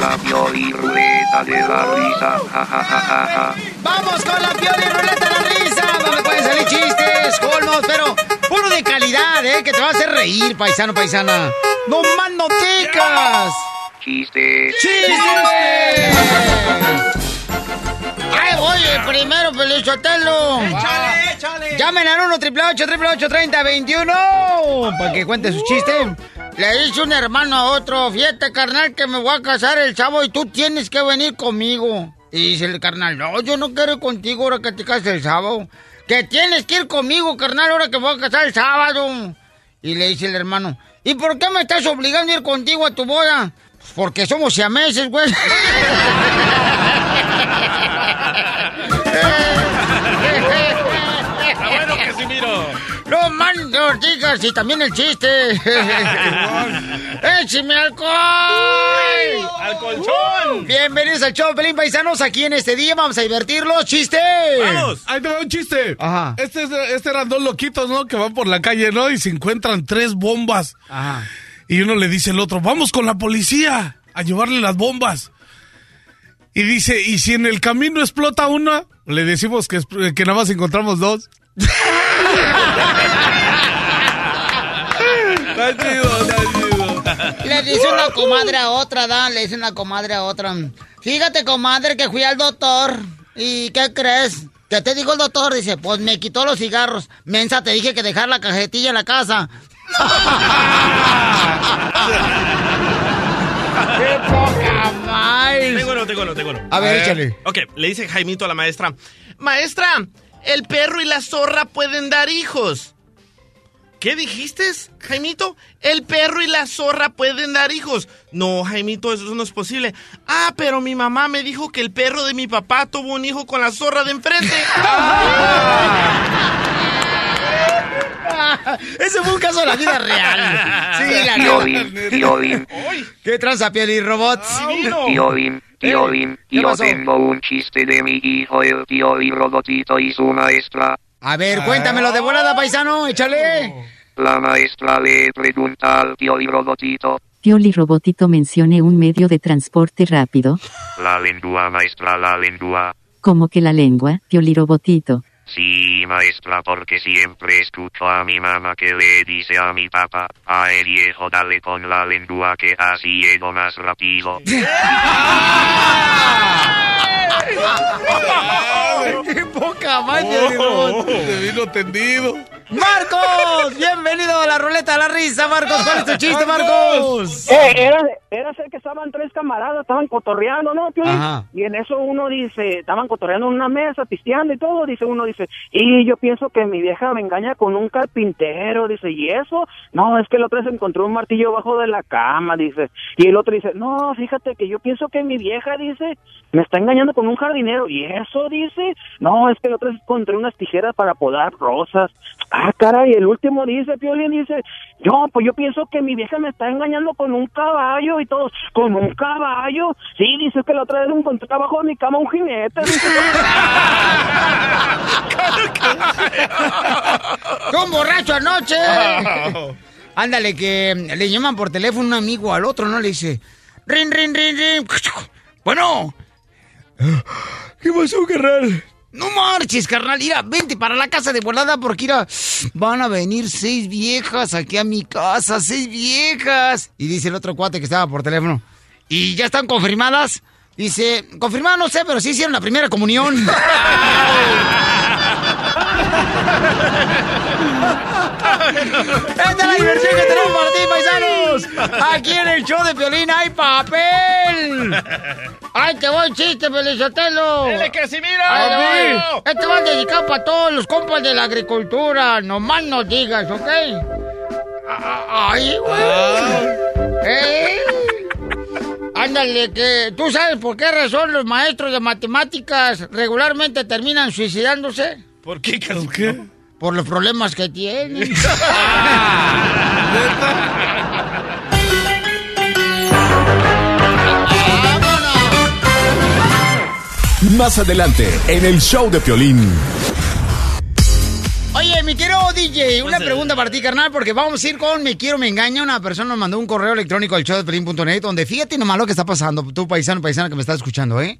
La Pioli Ruleta de la Risa. Vamos con la Pioli Ruleta de la Risa, donde pueden salir chistes, colmos, pero puro de calidad, ¿eh? Que te va a hacer reír, paisano, paisana. ¡No más noticas! ¡Chistes! ¡Chistes! ¡Ay, oye! Primero, Pelichotelo. ¡Échale, échale! Llamen al 1 888 30 21 para que cuente su chiste. Le dice un hermano a otro, fíjate carnal que me voy a casar el chavo y tú tienes que venir conmigo. Y dice el carnal, no, yo no quiero ir contigo ahora que te cases el sábado. Que tienes que ir conmigo, carnal, ahora que voy a casar el sábado. Y le dice el hermano, ¿y por qué me estás obligando a ir contigo a tu boda? Porque somos siameses, güey. Bueno, no digas, y también el chiste. ¡Écheme alcohol! ¡Al colchón! Bienvenidos al show, Pelín Paisanos. Aquí en este día vamos a divertirlos. ¡Chiste! ¡Vamos! Ahí te va un chiste. Ajá. Este, es- este eran dos loquitos, ¿no? Que van por la calle, ¿no? Y se encuentran tres bombas. Ajá. Y uno le dice al otro, vamos con la policía a llevarle las bombas. Y dice, ¿y si en el camino explota una? Le decimos que, que nada más encontramos dos. Está chido, está chido. Le dice una comadre a otra, da, le dice una comadre a otra. Fíjate, comadre, que fui al doctor. ¿Y qué crees? ¿Qué te dijo el doctor? Dice, pues me quitó los cigarros. Mensa, te dije que dejar la cajetilla en la casa. ¡Qué poca más! Tengo uno, tengo uno, tengo uno. A ver, échale. Ok, le dice Jaimito a la maestra. Maestra, el perro y la zorra pueden dar hijos. ¿Qué dijiste, Jaimito? El perro y la zorra pueden dar hijos. No, Jaimito, eso no es posible. Ah, pero mi mamá me dijo que el perro de mi papá tuvo un hijo con la zorra de enfrente. Ese fue un caso de la vida real. Sí, la Piolín, Piolín, ¿Qué tranza, piel y robots? Piolín, Piolín. ¿Qué Yo pasó? tengo un chiste de mi hijo, el Piolín Robotito y su maestra. A ver, cuéntamelo de volada, paisano, échale. La maestra le pregunta al Piolín Robotito. Pioli Robotito mencione un medio de transporte rápido, La lengua, maestra, la lengua. como que la lengua, Pioli Robotito. Sí, maestra, porque siempre escucho a mi mamá que le dice a mi papá, a el viejo dale con la lengua que así llego más rápido. ¡Qué poca madre, Oh, se vino tendido. ¡Marcos! Bienvenido a la ruleta de la risa, Marcos. ¿Cuál es tu chiste, Marcos? Eh, era, era ser que estaban tres camaradas, estaban cotorreando, ¿no? Ajá. Y en eso uno dice, estaban cotorreando en una mesa, pisteando y todo, dice uno, dice, y yo pienso que mi vieja me engaña con un carpintero, dice, ¿y eso? No, es que el otro se encontró un martillo bajo de la cama, dice. Y el otro dice, no, fíjate que yo pienso que mi vieja, dice, me está engañando con un jardinero. ¿Y eso, dice? No, es que el otro encontró unas tijeras para podar rosas. Ah, caray, el último dice, Piolín, dice, yo, pues yo pienso que mi vieja me está engañando con un caballo y todos, ¿con un caballo? Sí, dice que la otra vez encontré abajo de mi cama un jinete. dice. ¡Fue un borracho anoche! Ándale, que le llaman por teléfono un amigo al otro, ¿no? Le dice, rin, rin, rin, rin. Bueno. ¿Qué pasó, carnal? No marches, carnal. Mira, vente para la casa de volada porque, mira, van a venir seis viejas aquí a mi casa, seis viejas. Y dice el otro cuate que estaba por teléfono. ¿Y ya están confirmadas? Dice, confirmadas no sé, pero sí hicieron la primera comunión. Esta es la diversión que tenemos para ti, Aquí en el show de Piolín hay papel. ¡Ay, te voy chiste, Pelizotelo! ¡Dele, Casimiro! Ay, no. Este va dedicado para todos los compas de la agricultura. Nomás no digas, ¿ok? Ah, ¡Ay, güey! ¡Eh! Ándale, que tú sabes por qué razón los maestros de matemáticas regularmente terminan suicidándose. ¿Por qué, Casimiro? Por los problemas que tienen. Más adelante, en el show de Piolín. Oye, mi querido DJ, una pregunta para ti, carnal, porque vamos a ir con Me Quiero, Me Engaña. Una persona nos mandó un correo electrónico al show de Pelín.net, donde fíjate nomás lo que está pasando, tú paisano, paisana que me estás escuchando, ¿eh?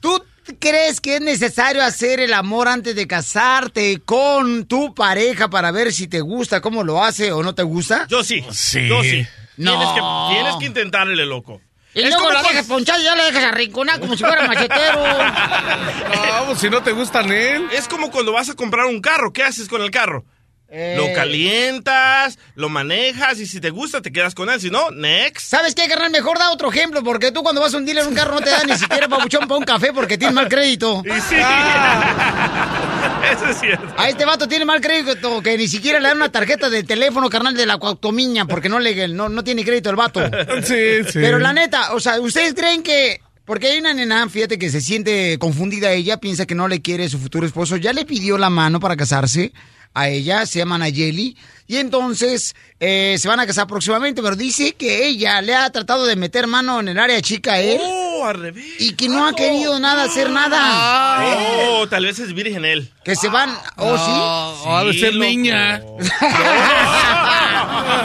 ¿Tú crees que es necesario hacer el amor antes de casarte con tu pareja para ver si te gusta, cómo lo hace o no te gusta? Yo sí. Sí. Yo sí. No. Tienes que, tienes que intentarle, loco. Y Es luego la dejas ponchada y ya la dejas arrinconada como si fuera machetero. No, pues si no te gustan él. Es como cuando vas a comprar un carro. ¿Qué haces con el carro? Eh, Lo calientas, lo manejas y si te gusta te quedas con él. Si no, next. ¿Sabes qué, carnal? Mejor da otro ejemplo, porque tú cuando vas a un dealer un carro no te da ni siquiera pabuchón para un café porque tienes mal crédito. Y sí. Eso es cierto. A este vato tiene mal crédito que ni siquiera le dan una tarjeta de teléfono, carnal, de la cuautomiña, porque no, le, no, no tiene crédito el vato. Sí, sí. Pero la neta, o sea, ¿ustedes creen que...? Porque hay una nena, fíjate, que se siente confundida ella, piensa que no le quiere su futuro esposo, ya le pidió la mano para casarse a ella, se llama Nayeli, y entonces eh, se van a casar próximamente, pero dice que ella le ha tratado de meter mano en el área chica a él Oh, al revés. y que no ha querido nada hacer nada. Oh, tal vez es virgen él. Que se van, ¿oh sí? ha de ser loco. niña.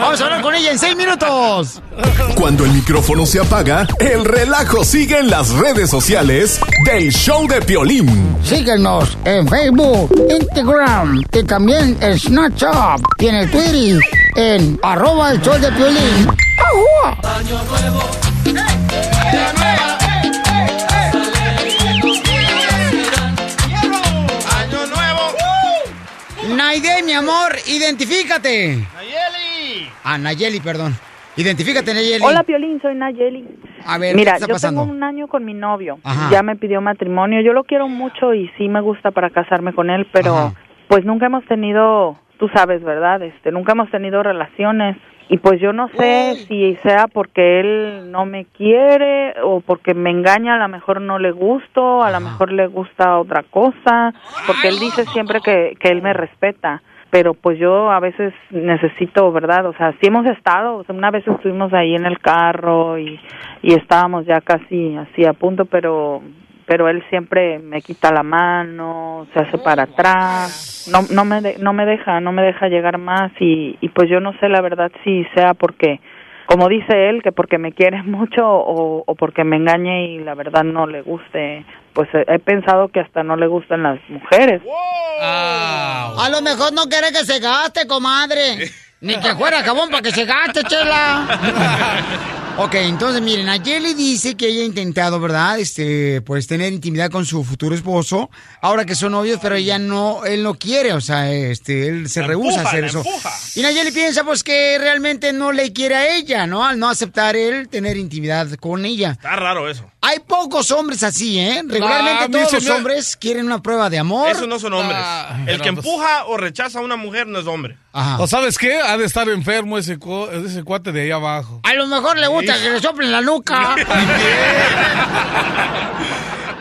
Vamos a hablar con ella en seis minutos. Cuando el micrófono se apaga, el relajo sigue en las redes sociales del show de Piolín. Síguenos en Facebook, Instagram y también en Snapchat y en el Twitter en arroba el show de Piolín. ¡Año nuevo! Naide, mi amor, identifícate. Ah, Nayeli, perdón. Identifícate, Nayeli. Hola, Piolín, soy Nayeli. A ver, Mira, ¿qué está yo pasando? tengo un año con mi novio. Ajá. Ya me pidió matrimonio. Yo lo quiero mucho y sí me gusta para casarme con él, pero Ajá. pues nunca hemos tenido, tú sabes, ¿verdad? Este, nunca hemos tenido relaciones. Y pues yo no sé Uy. si sea porque él no me quiere o porque me engaña, a lo mejor no le gusto, a lo mejor le gusta otra cosa, porque él dice siempre que, que él me respeta. Pero pues yo a veces necesito, ¿verdad? O sea, sí hemos estado, o sea, una vez estuvimos ahí en el carro y, y estábamos ya casi así a punto, pero pero él siempre me quita la mano, se hace para atrás, no no me de- no me deja, no me deja llegar más y y pues yo no sé la verdad si sea porque como dice él que porque me quiere mucho o, o porque me engañe y la verdad no le guste, pues he, he pensado que hasta no le gustan las mujeres. A lo mejor no quiere que se gaste, comadre. Ni que fuera jabón para que se gaste, chela. Ok, entonces miren, Nayeli dice que ella ha intentado, ¿verdad? Este, pues tener intimidad con su futuro esposo, ahora que son novios, pero ella no, él no quiere, o sea, este, él se La rehúsa a hacer eso. empuja. Y Nayeli piensa, pues, que realmente no le quiere a ella, ¿no? Al no aceptar él tener intimidad con ella. Está raro eso. Hay pocos hombres así, ¿eh? Ah, Regularmente a mí todos los hombres quieren una prueba de amor. Esos no son hombres. Ah, el que pues- empuja o rechaza a una mujer no es hombre. ¿O sabes qué? Ha de estar enfermo ese, cu- ese cuate de ahí abajo. A lo mejor le gusta que le soplen la nuca.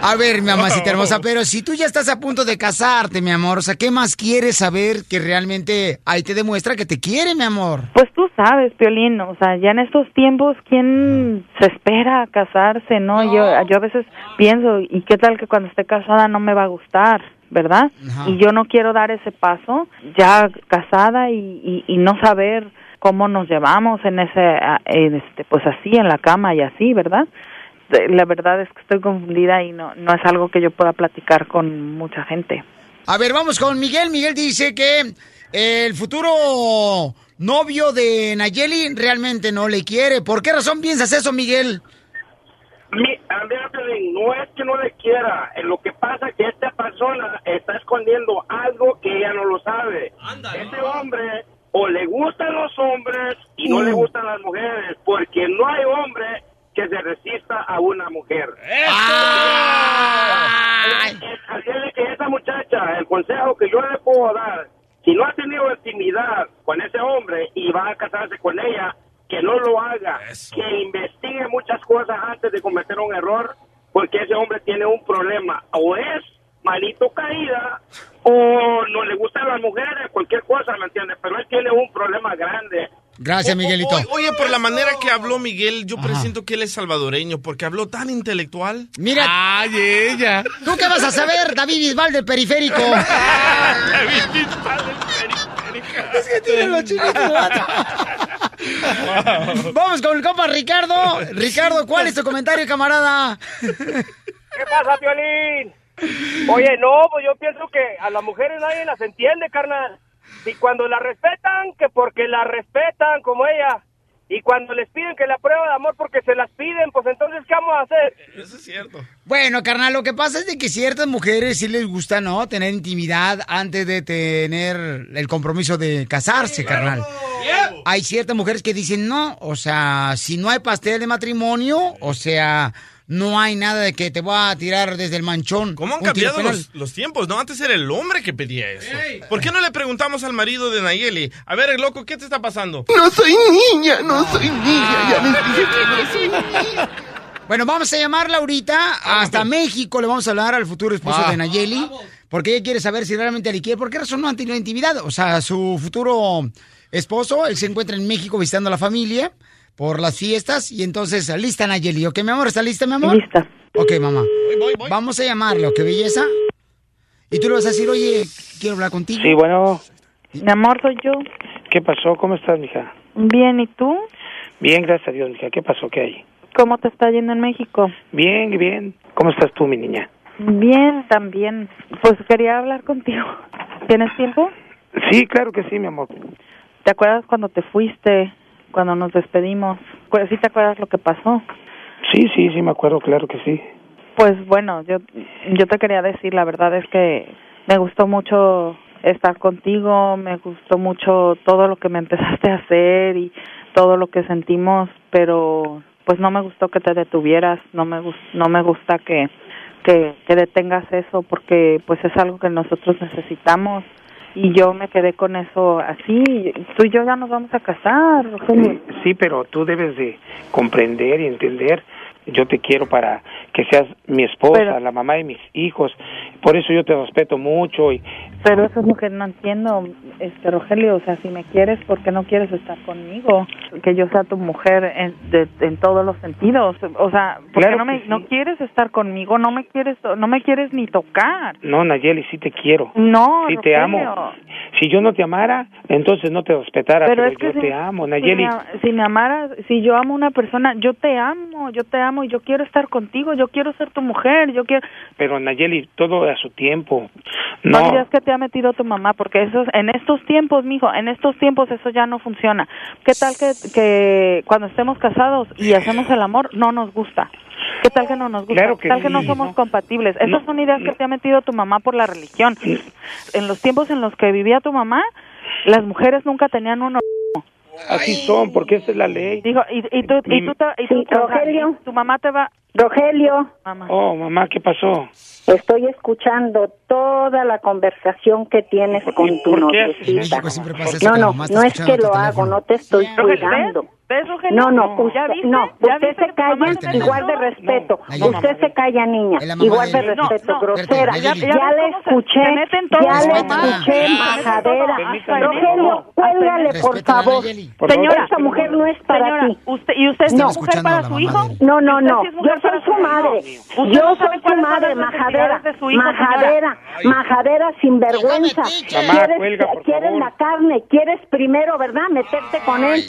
A ver, mi mamacita hermosa, pero si tú ya estás a punto de casarte, mi amor, o sea, ¿qué más quieres saber que realmente ahí te demuestra que te quiere, mi amor? Pues tú sabes, Piolín, o sea, ya en estos tiempos, ¿quién se espera a casarse, no? Yo, yo a veces pienso, ¿y qué tal que cuando esté casada no me va a gustar, verdad? Ajá. Y yo no quiero dar ese paso, ya casada y, y, y no saber cómo nos llevamos en ese, en este, pues así, en la cama y así, ¿verdad? La verdad es que estoy confundida y no, no es algo que yo pueda platicar con mucha gente. A ver, vamos con Miguel. Miguel dice que eh, el futuro novio de Nayeli realmente no le quiere. ¿Por qué razón piensas eso, Miguel? Mi, no es que no le quiera, eh, lo que pasa es que esta persona está escondiendo algo que ella no lo sabe. Este hombre o le gustan los hombres y no Mm. le gustan las mujeres, porque no hay hombre que se resista a una mujer. Así es que esa muchacha, el consejo que yo le puedo dar, si no ha tenido intimidad con ese hombre y va a casarse con ella, que no lo haga, que investigue muchas cosas antes de cometer un error, porque ese hombre tiene un problema, o es manito caída, o no le gustan las mujeres, cualquier cosa, ¿me entiendes? Pero él tiene un problema grande. Gracias, Miguelito. O- oye, por la manera que habló Miguel, yo presiento que él es salvadoreño, porque habló tan intelectual. Mira. Ay, ella. ¿Tú qué vas a saber, David Bisbal del periférico? Es que tiene los chinitos, vato. Vamos con el compa Ricardo. Ricardo, ¿cuál es tu comentario, camarada? ¿Qué pasa, Piolín? Oye, no, pues yo pienso que a las mujeres nadie las entiende, carnal. Y cuando la respetan, que porque la respetan como ella. Y cuando les piden que la prueba de amor porque se las piden, pues entonces, ¿qué vamos a hacer? Eso es cierto. Bueno, carnal, lo que pasa es de que ciertas mujeres sí les gusta, ¿no? Tener intimidad antes de tener el compromiso de casarse, carnal. Hay ciertas mujeres que dicen, no, o sea, si no hay pastel de matrimonio, o sea, no hay nada de que te voy a tirar desde el manchón. ¿Cómo han cambiado los, los tiempos? No, antes era el hombre que pedía eso. ¿Por qué no le preguntamos al marido de Nayeli? A ver, loco, ¿qué te está pasando? No soy niña, no soy niña, ya les dije que no soy niña. Bueno, vamos a llamarla ahorita hasta México. Le vamos a hablar al futuro esposo Va. de Nayeli. Porque ella quiere saber si realmente le quiere. ¿Por qué razón no han tenido intimidad? O sea, su futuro esposo, él se encuentra en México visitando a la familia por las fiestas. Y entonces, lista Nayeli. ¿Ok, mi amor? ¿Está lista, mi amor? Lista. Ok, mamá. Vamos a llamarlo, ¿qué belleza? Y tú le vas a decir, oye, quiero hablar contigo. Sí, bueno, Mi amor, soy yo. ¿qué pasó? ¿Cómo estás, mija? Bien, ¿y tú? Bien, gracias a Dios, mija. ¿Qué pasó? ¿Qué hay? ¿Cómo te está yendo en México? Bien, bien. ¿Cómo estás tú, mi niña? Bien, también. Pues quería hablar contigo. ¿Tienes tiempo? Sí, claro que sí, mi amor. ¿Te acuerdas cuando te fuiste, cuando nos despedimos? Pues, ¿Sí te acuerdas lo que pasó? Sí, sí, sí, me acuerdo, claro que sí. Pues bueno, yo, yo te quería decir, la verdad es que me gustó mucho estar contigo, me gustó mucho todo lo que me empezaste a hacer y todo lo que sentimos, pero pues no me gustó que te detuvieras, no me no me gusta que, que que detengas eso porque pues es algo que nosotros necesitamos y yo me quedé con eso así, tú y yo ya nos vamos a casar, Rogelio. Sí, pero tú debes de comprender y entender. Yo te quiero para que seas mi esposa, Pero- la mamá de mis hijos. Por eso yo te respeto mucho y Pero eso es lo que no entiendo, este Rogelio, o sea, si me quieres, ¿por qué no quieres estar conmigo? Que yo sea tu mujer en, de- en todos los sentidos, o sea, ¿por qué Claro no me sí. no quieres estar conmigo? No me quieres no me quieres ni tocar. no, Nayeli, sí te quiero. No, sí te amo. Si yo no te amara, entonces no te respetara, pero, Pero es que yo si- te amo, Si Nayeli. me, si me amaras, si yo amo a una persona, yo te amo, yo te amo y yo quiero estar contigo, yo quiero ser tu mujer, yo quiero... Pero Nayeli, todo a su tiempo. No, No, digas que te ha metido tu mamá, porque eso, en estos tiempos, mijo, en estos tiempos eso ya no funciona. ¿Qué tal que, que cuando estemos casados y hacemos el amor, no nos gusta? ¿Qué tal que no nos gusta? Claro ¿Qué que tal que no somos ¿no? compatibles? Esas No, son ideas que te ha metido tu mamá por la religión. En los tiempos en los que vivía tu mamá, las mujeres nunca tenían uno. Así son, porque esa es la ley. Dijo, y, y tú, y tú, y tú- Sí, o sea, Rogelio. tu mamá te va... Rogelio, Mamá. Oh, mamá, ¿qué pasó? Estoy escuchando toda la conversación que tienes con tu noviecita. No, no, no es que lo hago, no te estoy cuidando. No, no, ¿Ya usted, no, ¿Ya usted se calla igual de respeto. Usted se calla, niña, igual de respeto, grosera. ya- le escuché, ya le escuché, majadera. Rogelio, cuélgale, por favor. Señora, Esa mujer no es para ti. usted, ¿y usted es No. mujer para su hijo? No, no, ¿Usted no. Yo soy su madre. ¿Usted Yo soy su madre, las majadera. de su hijo, Majadera, majadera sinvergüenza. Quieres, cuelga, quieres la carne, quieres primero, ¿verdad? Meterte con él.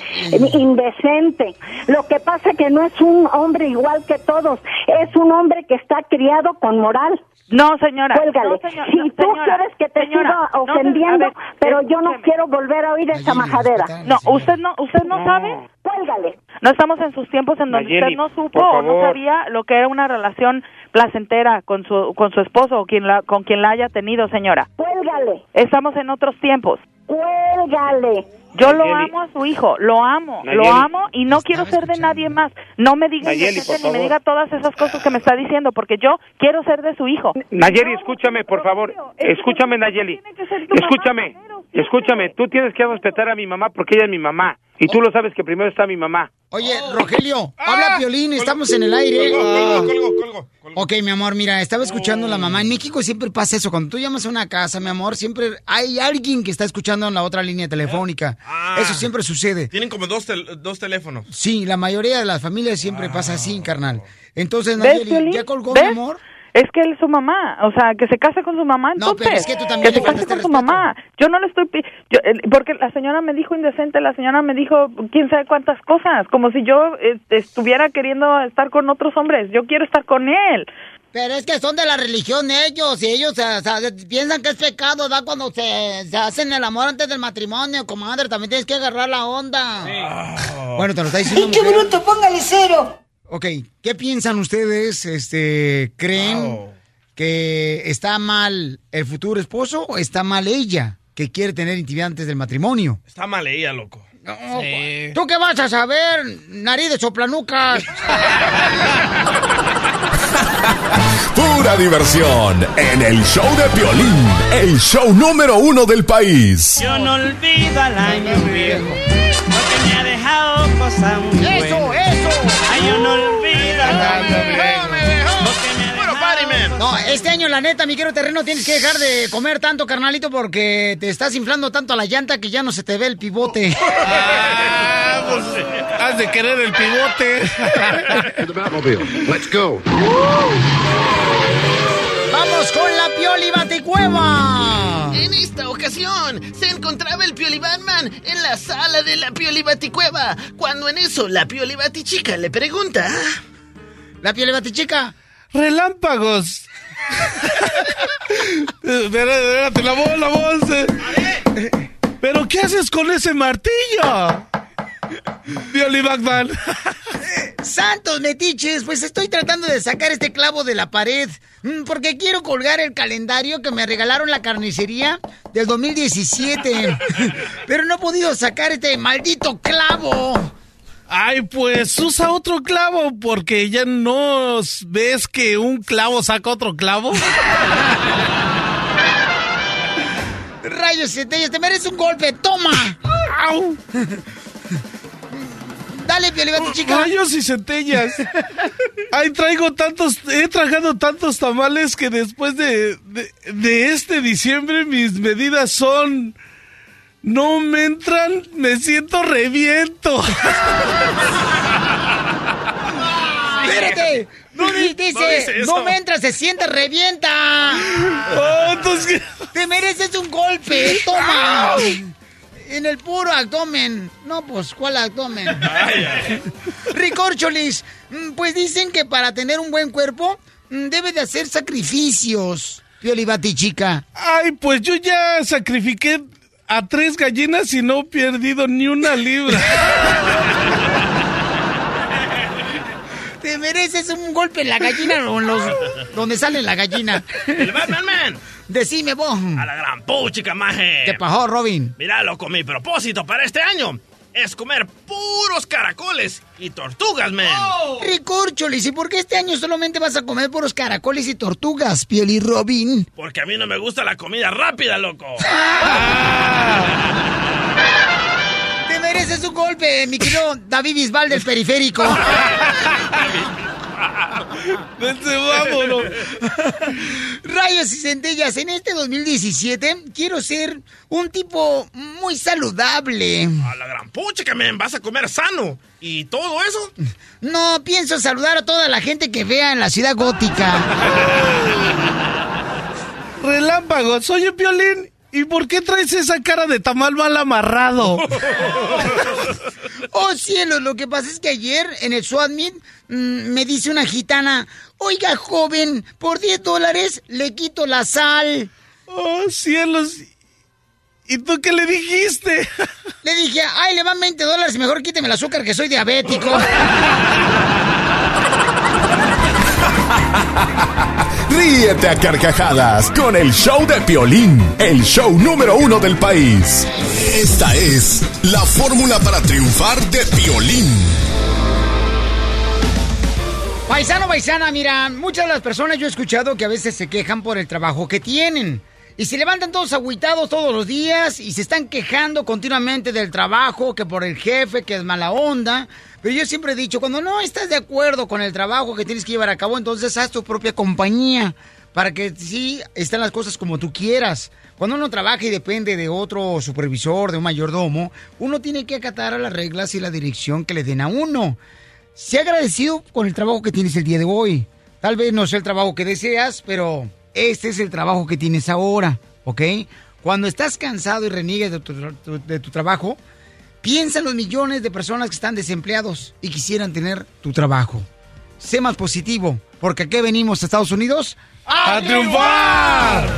Indecente. Lo que pasa que no es un hombre igual que todos. Es un hombre que está criado con moral. No, señora. Cuélgale. No, señor- si no, tú señora, quieres que te señora, siga ofendiendo, ver, pero yo no quiero volver a oír esa majadera. No, usted no, usted no, No. sabe. Cuélgale. No estamos en sus tiempos en donde Nayeli, usted no supo o no sabía lo que era una relación placentera con su con su esposo o quien la, con quien la haya tenido, señora. Cuélgale. Estamos en otros tiempos. Cuélgale. Yo lo amo a su hijo, lo amo, lo amo y no quiero ser de nadie más. No me diga Nayeli, indecente por ni me diga todas esas cosas que me está diciendo porque yo quiero ser de su hijo. Nayeli, escúchame, por favor. Escúchame, Nayeli. Escúchame, escúchame. Tú tienes que respetar a mi mamá porque ella es mi mamá. Y tú lo sabes que primero está mi mamá. Oye, Rogelio, habla Piolín, estamos en el aire. Colgo, Ah. colgo, colgo, colgo. Ok, mi amor, mira, estaba escuchando a la mamá. En México siempre pasa eso. Cuando tú llamas a una casa, mi amor, siempre hay alguien que está escuchando en la otra línea telefónica. Ah. Eso siempre sucede. Tienen como dos, tel- dos teléfonos. Sí, la mayoría de las familias siempre pasa así, carnal. Entonces, ¿Ves, Nayeli? ¿ya colgó, ¿Ves? mi amor? Es que él es su mamá, o sea, que se case con su mamá, No, entonces. pero es que tú también se le case con su mamá. Yo no le estoy... yo, eh, porque la señora me dijo indecente, la señora me dijo quién sabe cuántas cosas, como si yo eh, estuviera queriendo estar con otros hombres. Yo quiero estar con él. Pero es que son de la religión ellos, y ellos o sea, piensan que es pecado, ¿da? Cuando se, se hacen el amor antes del matrimonio, comadre, también tienes que agarrar la onda. Bueno, te lo está diciendo. ¡Qué mujer. bruto! ¡Póngale cero! Ok, ¿qué piensan ustedes? Este, ¿creen que está mal el futuro esposo o está mal ella que quiere tener intimidad antes del matrimonio? Está mal ella, loco. ¿Tú qué vas a saber, nariz de soplanucas? Pura diversión en el show de Piolín, el show número uno del país. Yo no olvido al año viejo, porque me ha dejado cosas muy ¡Eso, buenas. No, este año, la neta, mi querido terreno, tienes que dejar de comer tanto, carnalito, porque te estás inflando tanto a la llanta que ya no se te ve el pivote. Ah, pues, has de querer el pivote. Let's go. ¡Vamos con la Pioli Baticueva! En esta ocasión se encontraba el Pioli Batman en la sala de la Pioli Baticueva, cuando en eso la Pioli Batichica le pregunta... ¿La Pioli Batichica? Relámpagos. Espérate, la voz, eh. ¿Pero qué haces con ese martillo? Pioli Batman. Santos metiches, pues estoy tratando de sacar este clavo de la pared, mm, porque quiero colgar el calendario que me regalaron la carnicería del 2017. Pero no he podido sacar este maldito clavo. Ay, pues usa otro clavo porque ya no ves que un clavo saca otro clavo. Rayos centellas, te mereces un golpe, toma. ¡Au! Dale, Pioli Batichica. Rayos y centellas. Ay, traigo tantos, he tragado tantos tamales que después de, de, de este diciembre mis medidas son... No me entran, me siento reviento. Espérate. No di- dice, No dice eso. no me entra, se siente, revienta. Oh. Te mereces un golpe, toma. En el puro abdomen. No, pues, ¿cuál abdomen? Ricorcholis, mm, pues dicen que para tener un buen cuerpo mm, debe de hacer sacrificios. Piolibati chica. Ay, pues yo ya sacrifiqué a tres gallinas y no he perdido ni una libra. Te mereces un golpe en la gallina o en los donde sale la gallina. ¡El Batman Man! Decime vos. A la gran puchica, maje. ¿Qué pasó, Robin? Mira, loco, mi propósito para este año es comer puros caracoles y tortugas, man. Ricorcholis, ¿y por qué este año solamente vas a comer puros caracoles y tortugas, Pioli Robin? Porque a mí no me gusta la comida rápida, loco. Te mereces un golpe, mi querido David Bisbal del periférico. Vente, vámonos. Rayos y centellas, en este 2017 quiero ser un tipo muy saludable. A la gran puchica, man. Vas a comer sano. ¿Y todo eso? No, pienso saludar a toda la gente que vea en la ciudad gótica. Relámpagos, oye, Piolín, ¿y por qué traes esa cara de tamal mal amarrado? Oh cielo, lo que pasa es que ayer en el SWAT meet, mm, me dice una gitana, oiga joven, por 10 dólares le quito la sal. Oh cielos, ¿y tú qué le dijiste? Le dije, ay, le van 20 dólares, mejor quíteme el azúcar que soy diabético. Ríete a carcajadas con el show de Piolín, el show número uno del país. Esta es la fórmula para triunfar de Piolín. Paisano, paisana, mira, muchas de las personas yo he escuchado que a veces se quejan por el trabajo que tienen. Y se levantan todos agüitados todos los días y se están quejando continuamente del trabajo, que por el jefe, que es mala onda. Pero yo siempre he dicho, cuando no estás de acuerdo con el trabajo que tienes que llevar a cabo, entonces haz tu propia compañía para que sí estén las cosas como tú quieras. Cuando uno trabaja y depende de otro supervisor, de un mayordomo, uno tiene que acatar a las reglas y la dirección que le den a uno. Sé agradecido con el trabajo que tienes el día de hoy. Tal vez no sea el trabajo que deseas, pero este es el trabajo que tienes ahora, ¿ok? Cuando estás cansado y reniegues de tu, tu- de tu trabajo, piensa en los millones de personas que están desempleados y quisieran tener tu trabajo. Sé más positivo, porque aquí venimos a Estados Unidos ¡A triunfar!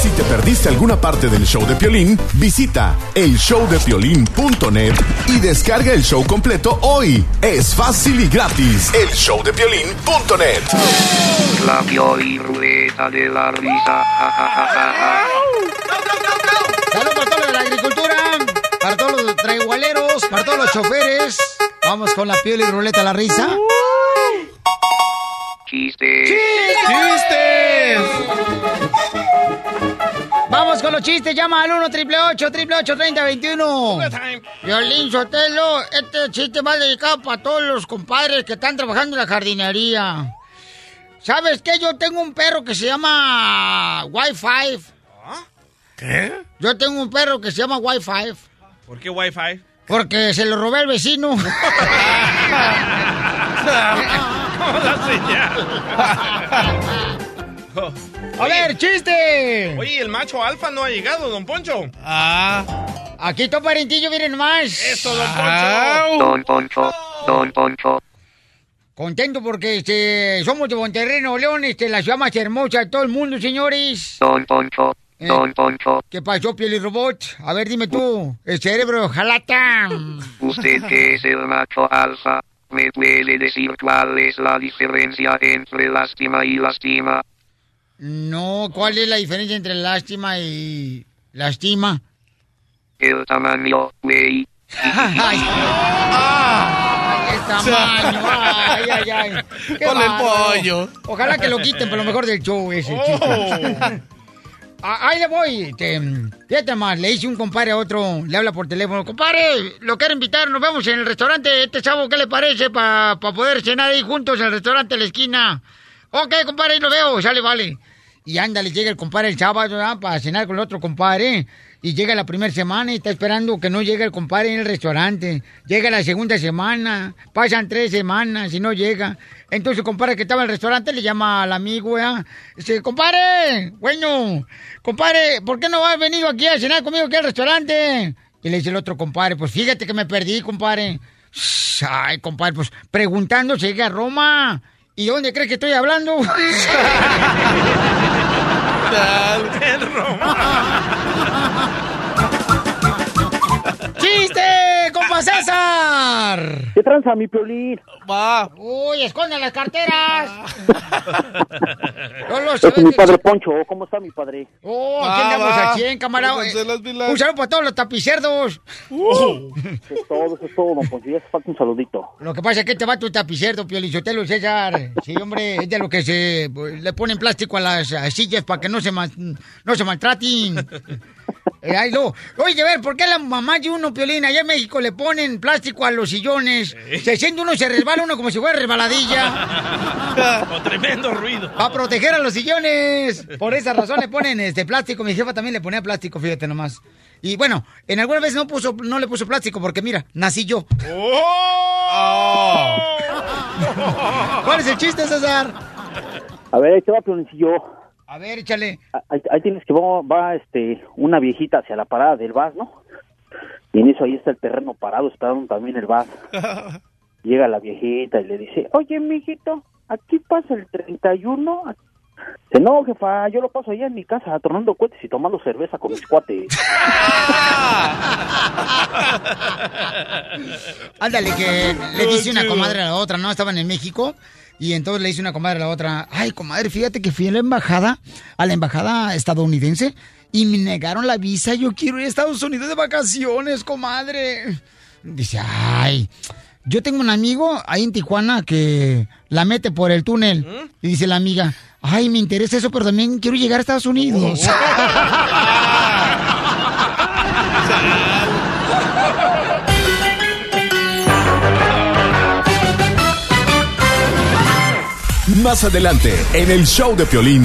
Si te perdiste alguna parte del show de Piolín, visita elshowdepiolín.net y descarga el show completo hoy. Es fácil y gratis. Elshowdepiolín.net. La Pioli Ruleta de la Risa. La agricultura, para todos los traigualeros, para todos los choferes. Vamos con la piel y ruleta a la risa. Chiste. ¡Chistes! Vamos con los chistes, llama al 1 triple 8 triple 8 30 21. Violín Sotelo, este chiste va dedicado para todos los compadres que están trabajando en la jardinería. ¿Sabes qué? Yo tengo un perro que se llama Wi-Fi. ¿Qué? Yo tengo un perro que se llama Wi-Fi. ¿Por qué Wi-Fi? Porque se lo robé al vecino. ¿Cómo la señal? A ver, chiste. Oye, el macho alfa no ha llegado, don Poncho. Ah. Aquí está parentillo, miren más. Eso, don Poncho. Don Poncho. Don Poncho. Contento porque este, somos de Monterrey, Nuevo León, este, la ciudad más hermosa de todo el mundo, señores. Don Poncho. Don Poncho. ¿Qué pasó, piel y robot? A ver, dime tú, el cerebro, jalata. Usted que es el macho alfa, ¿me puede decir cuál es la diferencia entre lástima y lastima? No, ¿cuál es la diferencia entre lástima y lastima? El tamaño, güey. Ay, ah, el tamaño, ay, ay, ay. Qué Con el pollo. Ojalá que lo quiten, por lo mejor del show ese Oh. Ah, Ahí le voy. Este, fíjate más, le hice un compadre a otro, le habla por teléfono. Compadre, lo quiero invitar, nos vemos en el restaurante. Este chavo, ¿qué le parece para poder cenar ahí juntos en el restaurante de la esquina? Ok, compadre, ahí lo veo, sale, vale. Y ándale, llega el compadre el sábado para cenar con el otro compadre. Y llega la primera semana y está esperando que no llegue el compadre en el restaurante. Llega la segunda semana, pasan tres semanas y no llega. Entonces el compadre que estaba en el restaurante le llama al amigo, ¿ya? Dice, compadre, bueno, compadre, ¿por qué no has venido aquí a cenar conmigo aquí al restaurante? Y le dice el otro compadre, pues fíjate que me perdí, compadre. Ay, compadre, pues preguntando si llegué a Roma. ¿Y dónde crees que estoy hablando? ¡Chiste, César! ¿Qué tranza, mi piolín? Va. Uy, escondan las carteras. No lo Este sé. es mi padre Poncho. ¿Cómo está mi padre? Oh, aquí andamos al 100, camarada. Un saludo para todos los tapicerdos. Eso es todo, eso es todo, don Poncho. Ya hace falta un saludito. Lo que pasa es que te va tu tapicerdo, Piolichotelo César. Sí, hombre, es de lo que se le ponen plástico a las a sillas para que no se no se maltraten. Eh, ay, no. Oye, a ver, ¿por qué la mamá de uno, Piolín, allá en México le ponen plástico a los sillones? Se siente uno, se resbala uno como si fuera resbaladilla. Con tremendo ruido. Para proteger a los sillones. Por esa razón le ponen este plástico. Mi jefa también le ponía plástico, fíjate nomás. Y bueno, en alguna vez no puso, no le puso plástico porque mira, nací yo. ¡Oh! ¿Cuál es el chiste, César? A ver, ahí te va, piolincillo. A ver, échale. Ahí, ahí tienes que va, va, este, una viejita hacia la parada del bus, ¿no? Y en eso ahí está el terreno parado, esperando también el bus. Llega la viejita y le dice, oye, mijito, aquí pasa el 31. Dice, no, jefa, yo lo paso allá en mi casa, atornando cohetes y tomando cerveza con mis cuates. Ándale, que le dice una comadre a la otra, ¿no? Estaban en México y entonces le dice una comadre a la otra, ay, comadre, fíjate que fui a la embajada, a la embajada estadounidense y me negaron la visa, yo quiero ir a Estados Unidos de vacaciones, comadre. Dice, ay, yo tengo un amigo ahí en Tijuana que la mete por el túnel. Y dice la amiga, ay, me interesa eso, pero también quiero llegar a Estados Unidos. Más adelante, en el show de Piolín.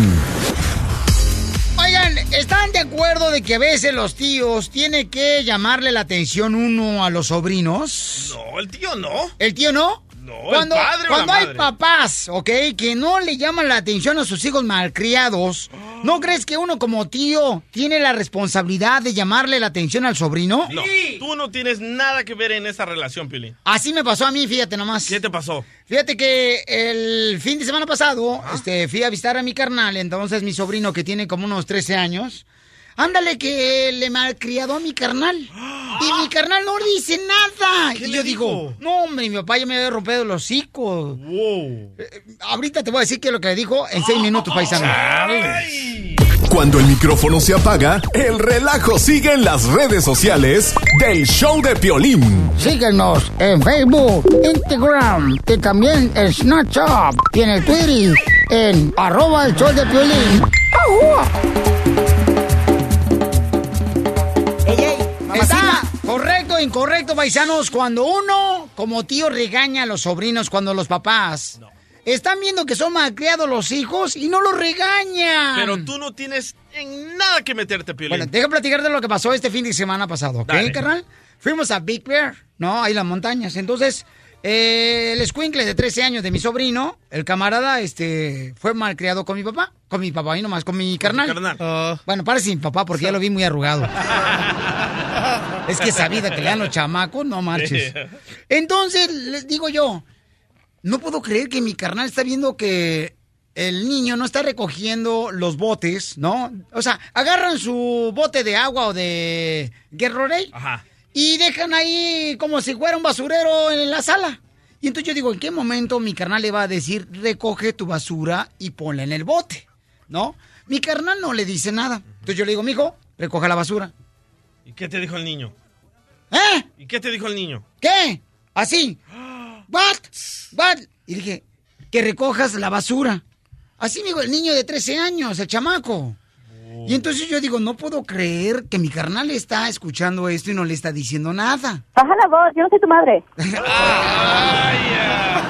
Oigan, ¿están de acuerdo de que a veces los tíos tienen que llamarle la atención uno a los sobrinos? No, el tío no. ¿El tío no? No, cuando, el padre o cuando la hay madre. papás, ¿ok? Que no le llaman la atención a sus hijos malcriados, ¿no crees que uno como tío tiene la responsabilidad de llamarle la atención al sobrino? No, tú no tienes nada que ver en esa relación, Piolín. Así me pasó a mí, fíjate nomás. ¿Qué te pasó? Fíjate que el fin de semana pasado este, fui a visitar a mi carnal, entonces mi sobrino que tiene como unos 13 años. Ándale que le malcriado a mi carnal. Y mi carnal no dice nada. Y yo digo, no hombre, mi papá ya me había rompido los hocicos. Eh, ahorita te voy a decir qué es lo que le dijo en seis minutos, paisano. Cuando el micrófono se apaga, el relajo sigue en las redes sociales del show de Piolín. Síguenos en Facebook, Instagram y también en Snapchat y en el Twitter en arroba el show de Piolín. Está incorrecto, paisanos, cuando uno como tío regaña a los sobrinos cuando los papás están viendo que son malcriados los hijos y no los regañan. Pero tú no tienes en nada que meterte, Piolín. Bueno, deja platicar de lo que pasó este fin de semana pasado, ¿ok, Dale. carnal? Fuimos a Big Bear, ¿no? Ahí en las montañas. Entonces, eh, el escuincle de 13 años de mi sobrino, el camarada, este, fue malcriado con mi papá. Con mi papá y nomás con mi carnal. carnal. Bueno, parece mi papá porque ya lo vi muy arrugado. es que esa vida que le dan los chamacos, no marches. Entonces, les digo yo, no puedo creer que mi carnal está viendo que el niño no está recogiendo los botes, ¿no? O sea, agarran su bote de agua o de Ajá. y dejan ahí como si fuera un basurero en la sala. Y entonces yo digo, ¿en qué momento mi carnal le va a decir, recoge tu basura y ponla en el bote? ¿No? Mi carnal no le dice nada. Entonces yo le digo, mijo, recoja la basura. ¿Y qué te dijo el niño? ¿Eh? ¿Y qué te dijo el niño? ¿Qué? Así. ¿What? ¿What? Y dije, que recojas la basura. Así me dijo el niño de 13 años, el chamaco. Y entonces yo digo, no puedo creer que mi carnal está escuchando esto y no le está diciendo nada. Baja la voz, yo no soy tu madre.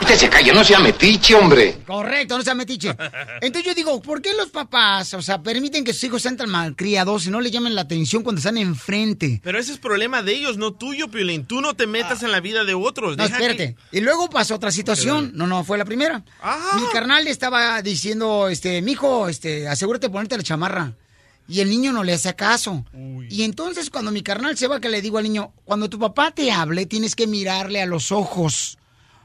que se calle, no sea metiche, hombre. Correcto, no sea metiche. Entonces yo digo, ¿por qué los papás, o sea, permiten que sus hijos sean tan malcriados y no le llamen la atención cuando están enfrente? Pero ese es problema de ellos, no tuyo, Piolín. Tú no te metas en la vida de otros. No, Deja que- espérate. Y luego pasó otra situación. No, no, fue la primera. Mi carnal le estaba diciendo, este, mijo, este, asegúrate de ponerte la chamarra. Y el niño no le hace caso. Y entonces cuando mi carnal se va, que le digo al niño, cuando tu papá te hable, tienes que mirarle a los ojos.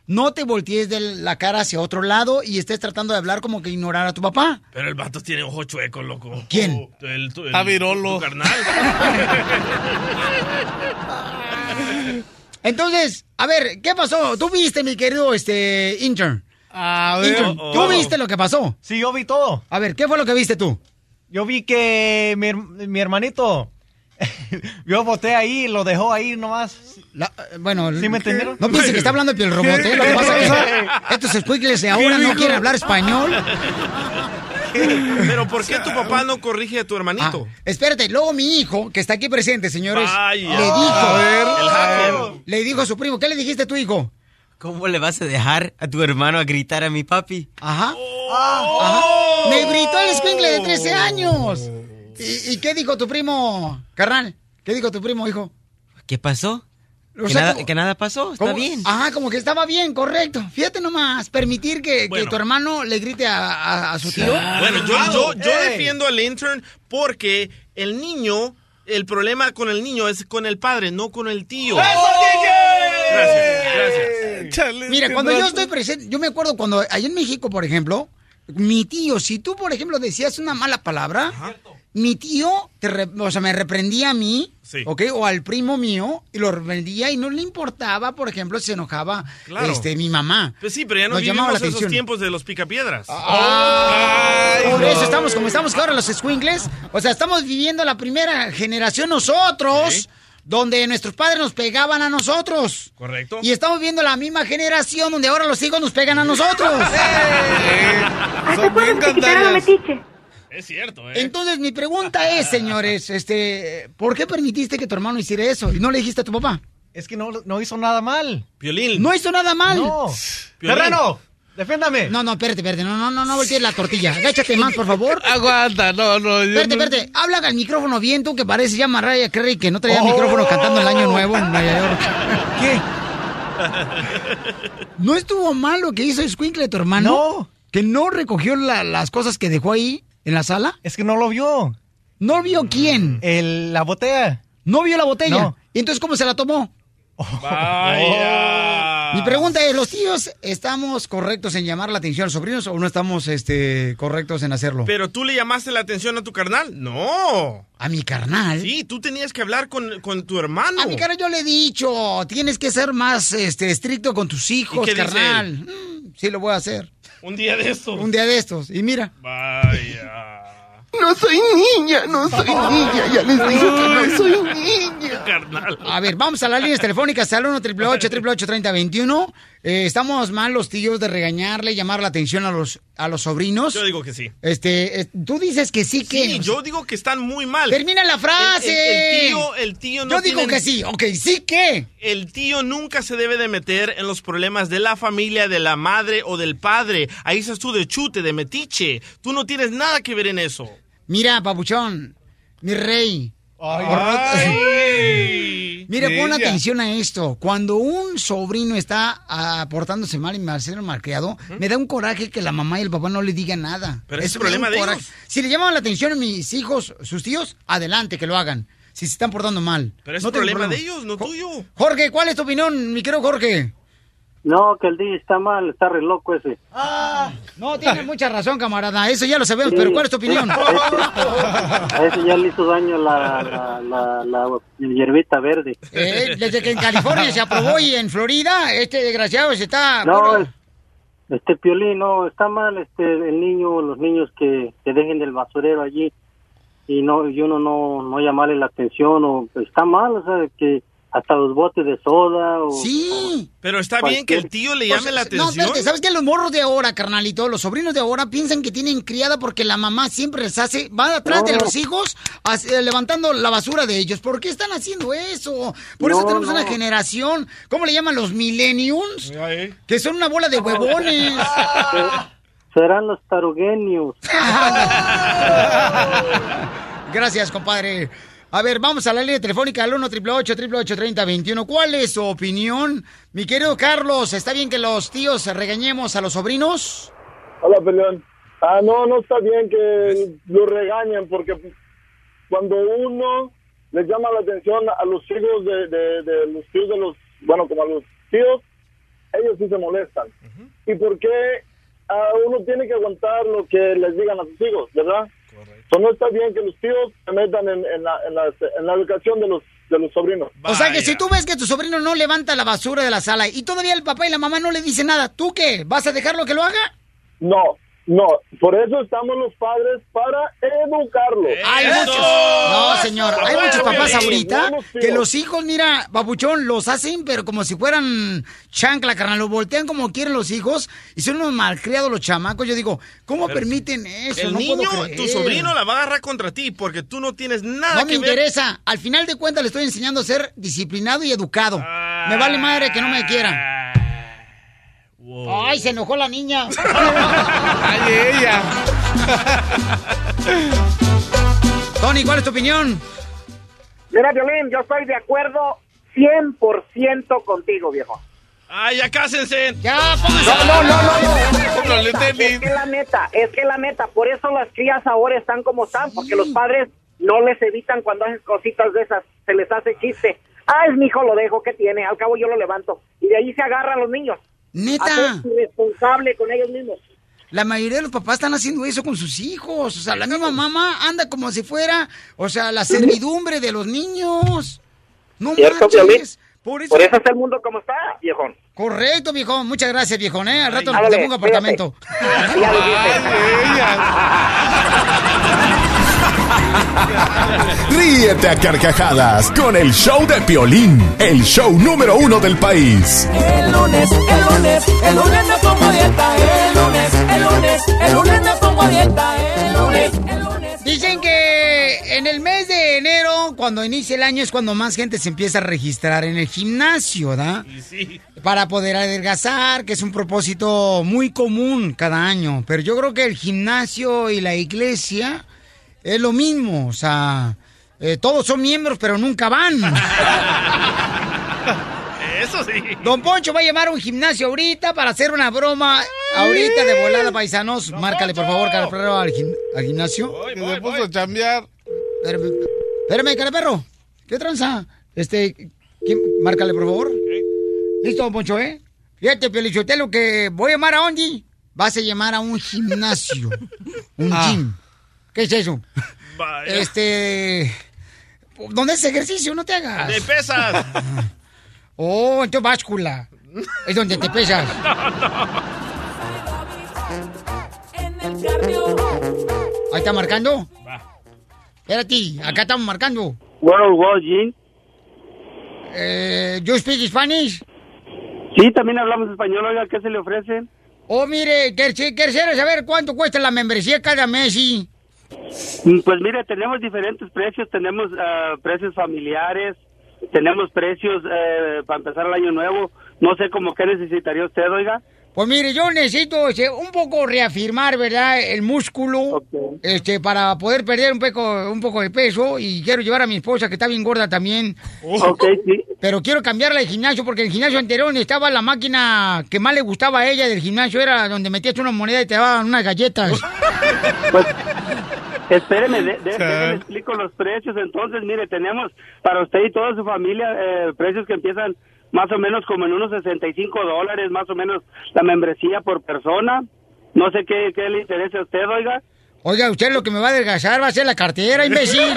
No te voltees de la cara hacia otro lado y estés tratando de hablar como que ignorar a tu papá. Pero el vato tiene ojo chueco, loco. ¿Quién? El, tu- el- Ah, Virolo. tu carnal. Entonces, a ver, ¿qué pasó? Tú viste, mi querido este intern. A ver. Intern, ¿Tú Oh. viste lo que pasó? Sí, yo vi todo. A ver, ¿qué fue lo que viste tú? Yo vi que mi, mi hermanito, yo voté ahí y lo dejó ahí nomás. bueno, ¿Sí me entendieron? No piense que está hablando Piel Robot, ¿eh? Lo que pasa es que estos de ahora no quieren hablar español. Pero ¿por qué tu papá no corrige a tu hermanito? Ah, espérate, luego mi hijo, que está aquí presente, señores, Vaya. le dijo, A ver. El le dijo a su primo, ¿qué le dijiste a tu hijo? ¿Cómo le vas a dejar a tu hermano a gritar a mi papi? Ajá. Ajá. Me gritó el escuincle de 13 años. ¿Y, y qué dijo tu primo, carnal? ¿Qué dijo tu primo, hijo? ¿Qué pasó? O que, nada, como- que nada pasó, está ¿Cómo? bien. Ajá, como que estaba bien, correcto. Fíjate nomás, permitir que, tu hermano le grite a, a- a su tío. Bueno, yo, yo, yo Ey. defiendo al intern porque el niño, el problema con el niño es con el padre, no con el tío. Gracias, gracias. Mira, cuando yo estoy presente, yo me acuerdo cuando allá en México, por ejemplo, mi tío, si tú, por ejemplo, decías una mala palabra, mi tío, te re- o sea, me reprendía a mí, Sí. ¿ok? O al primo mío, y lo reprendía y no le importaba, por ejemplo, si se enojaba Claro. este, mi mamá. Pues sí, pero ya no Nos llamaba vivimos la esos tiempos de los picapiedras. Ah, por eso estamos como estamos ahora los squinkles. O sea, estamos viviendo la primera generación nosotros, donde nuestros padres nos pegaban a nosotros. ¿Correcto? Y estamos viendo la misma generación donde ahora los hijos nos pegan a nosotros. ¿Hasta cuándo te quitaron metiche? Es cierto, ¿eh? Entonces mi pregunta es, señores, este, ¿por qué permitiste que tu hermano hiciera eso y no le dijiste a tu papá? Es que no, no hizo nada mal. Piolín. No hizo nada mal. No. Piolín. Terreno, defiéndame. No, no, espérate, espérate, no, no, no, no voltees la tortilla. Agáchate más, por favor. Aguanta, no, no. yo Espérate, no- espérate. Habla al micrófono bien, tú que parece ya Mariah Carey que no traía Oh. micrófono cantando el año nuevo en Nueva York. ¿Qué? ¿No estuvo mal lo que hizo Squinkle, tu hermano? No. ¿Que no recogió la- las cosas que dejó ahí en la sala? Es que no lo vio. ¿No vio quién? El, la botella. ¿No vio la botella? No. ¿Y entonces cómo se la tomó? Vaya. Mi pregunta es, ¿los tíos estamos correctos en llamar la atención a los sobrinos o no estamos este, correctos en hacerlo? Pero tú le llamaste la atención a tu carnal. No. ¿A mi carnal? Sí, tú tenías que hablar con, con tu hermano. A mi carnal yo le he dicho, tienes que ser más este, estricto con tus hijos, qué dice carnal. Mm, sí, lo voy a hacer. Un día de estos. Un día de estos. Y mira. Vaya. No soy niña, no soy niña. Ya les dije que no soy niña. Carnal. A ver, vamos a las líneas telefónicas al 1 888 3021 eh, Estamos mal los tíos de regañarle, llamar la atención a los, a los sobrinos. Yo digo que sí. Este, eh, tú dices que sí que... Sí, yo digo que están muy mal. Termina la frase. El, el- el tío, el tío no Yo digo tiene- que sí, ok, sí que. El tío nunca se debe de meter en los problemas de la familia, de la madre o del padre. Ahí estás tú de chute, de metiche. Tú no tienes nada que ver en eso. Mira, papuchón, mi rey. Ay. Mira, pon atención a esto. Cuando un sobrino está ah, portándose mal y me hace malcriado, me da un coraje que la mamá y el papá no le digan nada. Pero es da problema de ellos. Si le llaman la atención a mis hijos, sus tíos, adelante, que lo hagan. Si se están portando mal. Pero es No tengo problema de problema. ellos, no tuyo. Jorge, ¿cuál es tu opinión, mi querido Jorge? No, que el DJ está mal, está re loco ese. Ah, no, tienes mucha razón, camarada. Eso ya lo sabemos, pero ¿cuál es tu opinión? A ese ya le hizo daño la, la, la, la hierbita verde. Eh, desde que en California se aprobó y en Florida, este desgraciado se está... No, bueno, este Piolín, no, está mal este el niño, los niños que, que dejen el basurero allí y no y uno no, no llamarle la atención o está mal, o sea, que hasta los botes de soda o... Sí. Pero está bien que el tío le llame la No, atención. espérate, ¿sabes qué? Los morros de ahora, carnalito, los sobrinos de ahora piensan que tienen criada porque la mamá siempre les hace, va atrás de No. los hijos levantando la basura de ellos. ¿Por qué están haciendo eso? Por eso No, tenemos no. una generación, ¿cómo le llaman los millennials? Que son una bola de huevones. Serán los taruguenios. Gracias, compadre. A ver, vamos a la línea telefónica al 1 888 3021 ¿Cuál es su opinión? Mi querido Carlos, ¿está bien que los tíos regañemos a los sobrinos? Hola, Peleón. Ah, no, no está bien que lo regañen porque cuando uno les llama la atención a los hijos de, de- de los tíos de los, bueno, como a los tíos, ellos sí se molestan. ¿Y por qué ah, uno tiene que aguantar lo que les digan a sus hijos, verdad? So, no está bien que los tíos se metan en, en la, en, la, en la educación de los, de los sobrinos. O sea que si tú ves que tu sobrino no levanta la basura de la sala y todavía el papá y la mamá no le dicen nada, ¿tú qué? ¿Vas a dejarlo que lo haga? No, no, por eso estamos los padres para educarlos. Hay muchos. No, señor. Hay muchos papás ahorita que los hijos, mira, babuchón, los hacen, pero como si fueran chancla, carnal. Los voltean como quieren los hijos y son unos malcriados los chamacos. Yo digo, ¿cómo Pero permiten eso? El No puedo niño, creer. tu sobrino la va a agarrar contra ti porque tú no tienes nada No me que ver. interesa. Al final de cuentas le estoy enseñando a ser disciplinado y educado. Me vale madre que no me quieran. Ay, se enojó la niña. Ay, ella. Tony, ¿cuál es tu opinión? Mira, Violín, yo estoy de acuerdo 100% contigo, viejo. ¡Ay, ya cásense! ¡Ya, No, no, no, no, no. Es que la neta, es que la neta, por eso las crías ahora están como están, porque los padres no les evitan cuando hacen cositas de esas, se les hace chiste. Ah, es mi hijo, lo dejo, ¿qué tiene? Al cabo yo lo levanto. Y de ahí se agarran los niños. Neta. Irresponsable con ellos mismos. La mayoría de los papás están haciendo eso con sus hijos. O sea, la misma mamá anda como si fuera, o sea, la servidumbre de los niños. No manches. Por eso, Por eso está el mundo como está, viejón. Correcto, viejón. Muchas gracias, viejón, ¿eh? Al rato te pongo apartamento. Ya lo. Ríete a carcajadas con el show de Piolín, el show número uno del país. El lunes, el lunes, el lunes pongo a dieta. El lunes, el lunes, el lunes pongo a dieta. El lunes, el lunes. Dicen que en el mes de enero, cuando inicia el año, es cuando más gente se empieza a registrar en el gimnasio, ¿verdad? Para poder adelgazar, que es un propósito muy común cada año. Pero yo creo que el gimnasio y la iglesia es lo mismo. O sea, eh, todos son miembros, pero nunca van. Eso sí. Don Poncho va a llamar a un gimnasio ahorita para hacer una broma. Ahorita de volada, paisanos. Márcale, por favor, Caraperro, al, gim- al gimnasio. Que se puso a chambear. Espérame, espérame, Caraperro. ¿Qué tranza? Este, ¿quién? Márcale, por favor. Listo, don Poncho, ¿eh? Fíjate, Pelichotelo, que voy a llamar a Ondi. Vas a llamar a un gimnasio. un Ah. gym. ¿Qué es eso? Este... ¿Dónde es ejercicio? No te hagas. De pesas. Oh, entonces báscula. Es donde te pesas. Ahí está marcando. Espérate, acá estamos marcando. Bueno, wow, Jim. Eh, ¿You speak Spanish? Sí, también hablamos español, oiga, ¿qué se le ofrece? Oh, mire, quisiera saber cuánto cuesta la membresía cada mes. Mm, Pues mire, tenemos diferentes precios, tenemos ah, precios familiares, tenemos precios eh, para empezar el año nuevo. No sé cómo qué necesitaría usted, oiga. Pues mire, yo necesito este, un poco reafirmar, ¿verdad? El músculo, este, para poder perder un poco, un poco de peso y quiero llevar a mi esposa que está bien gorda también. Ok, sí. Pero quiero cambiarla de gimnasio porque el gimnasio anterior donde estaba la máquina que más le gustaba a ella del gimnasio era donde metías una moneda y te daban unas galletas. Pues, espéreme, de, de- déjeme explico los precios. Entonces, mire, tenemos para usted y toda su familia eh, precios que empiezan más o menos como en unos 65 dólares, más o menos la membresía por persona. No sé qué, qué le interesa a usted, oiga. Oiga, usted lo que me va a adelgazar va a ser la cartera, imbécil.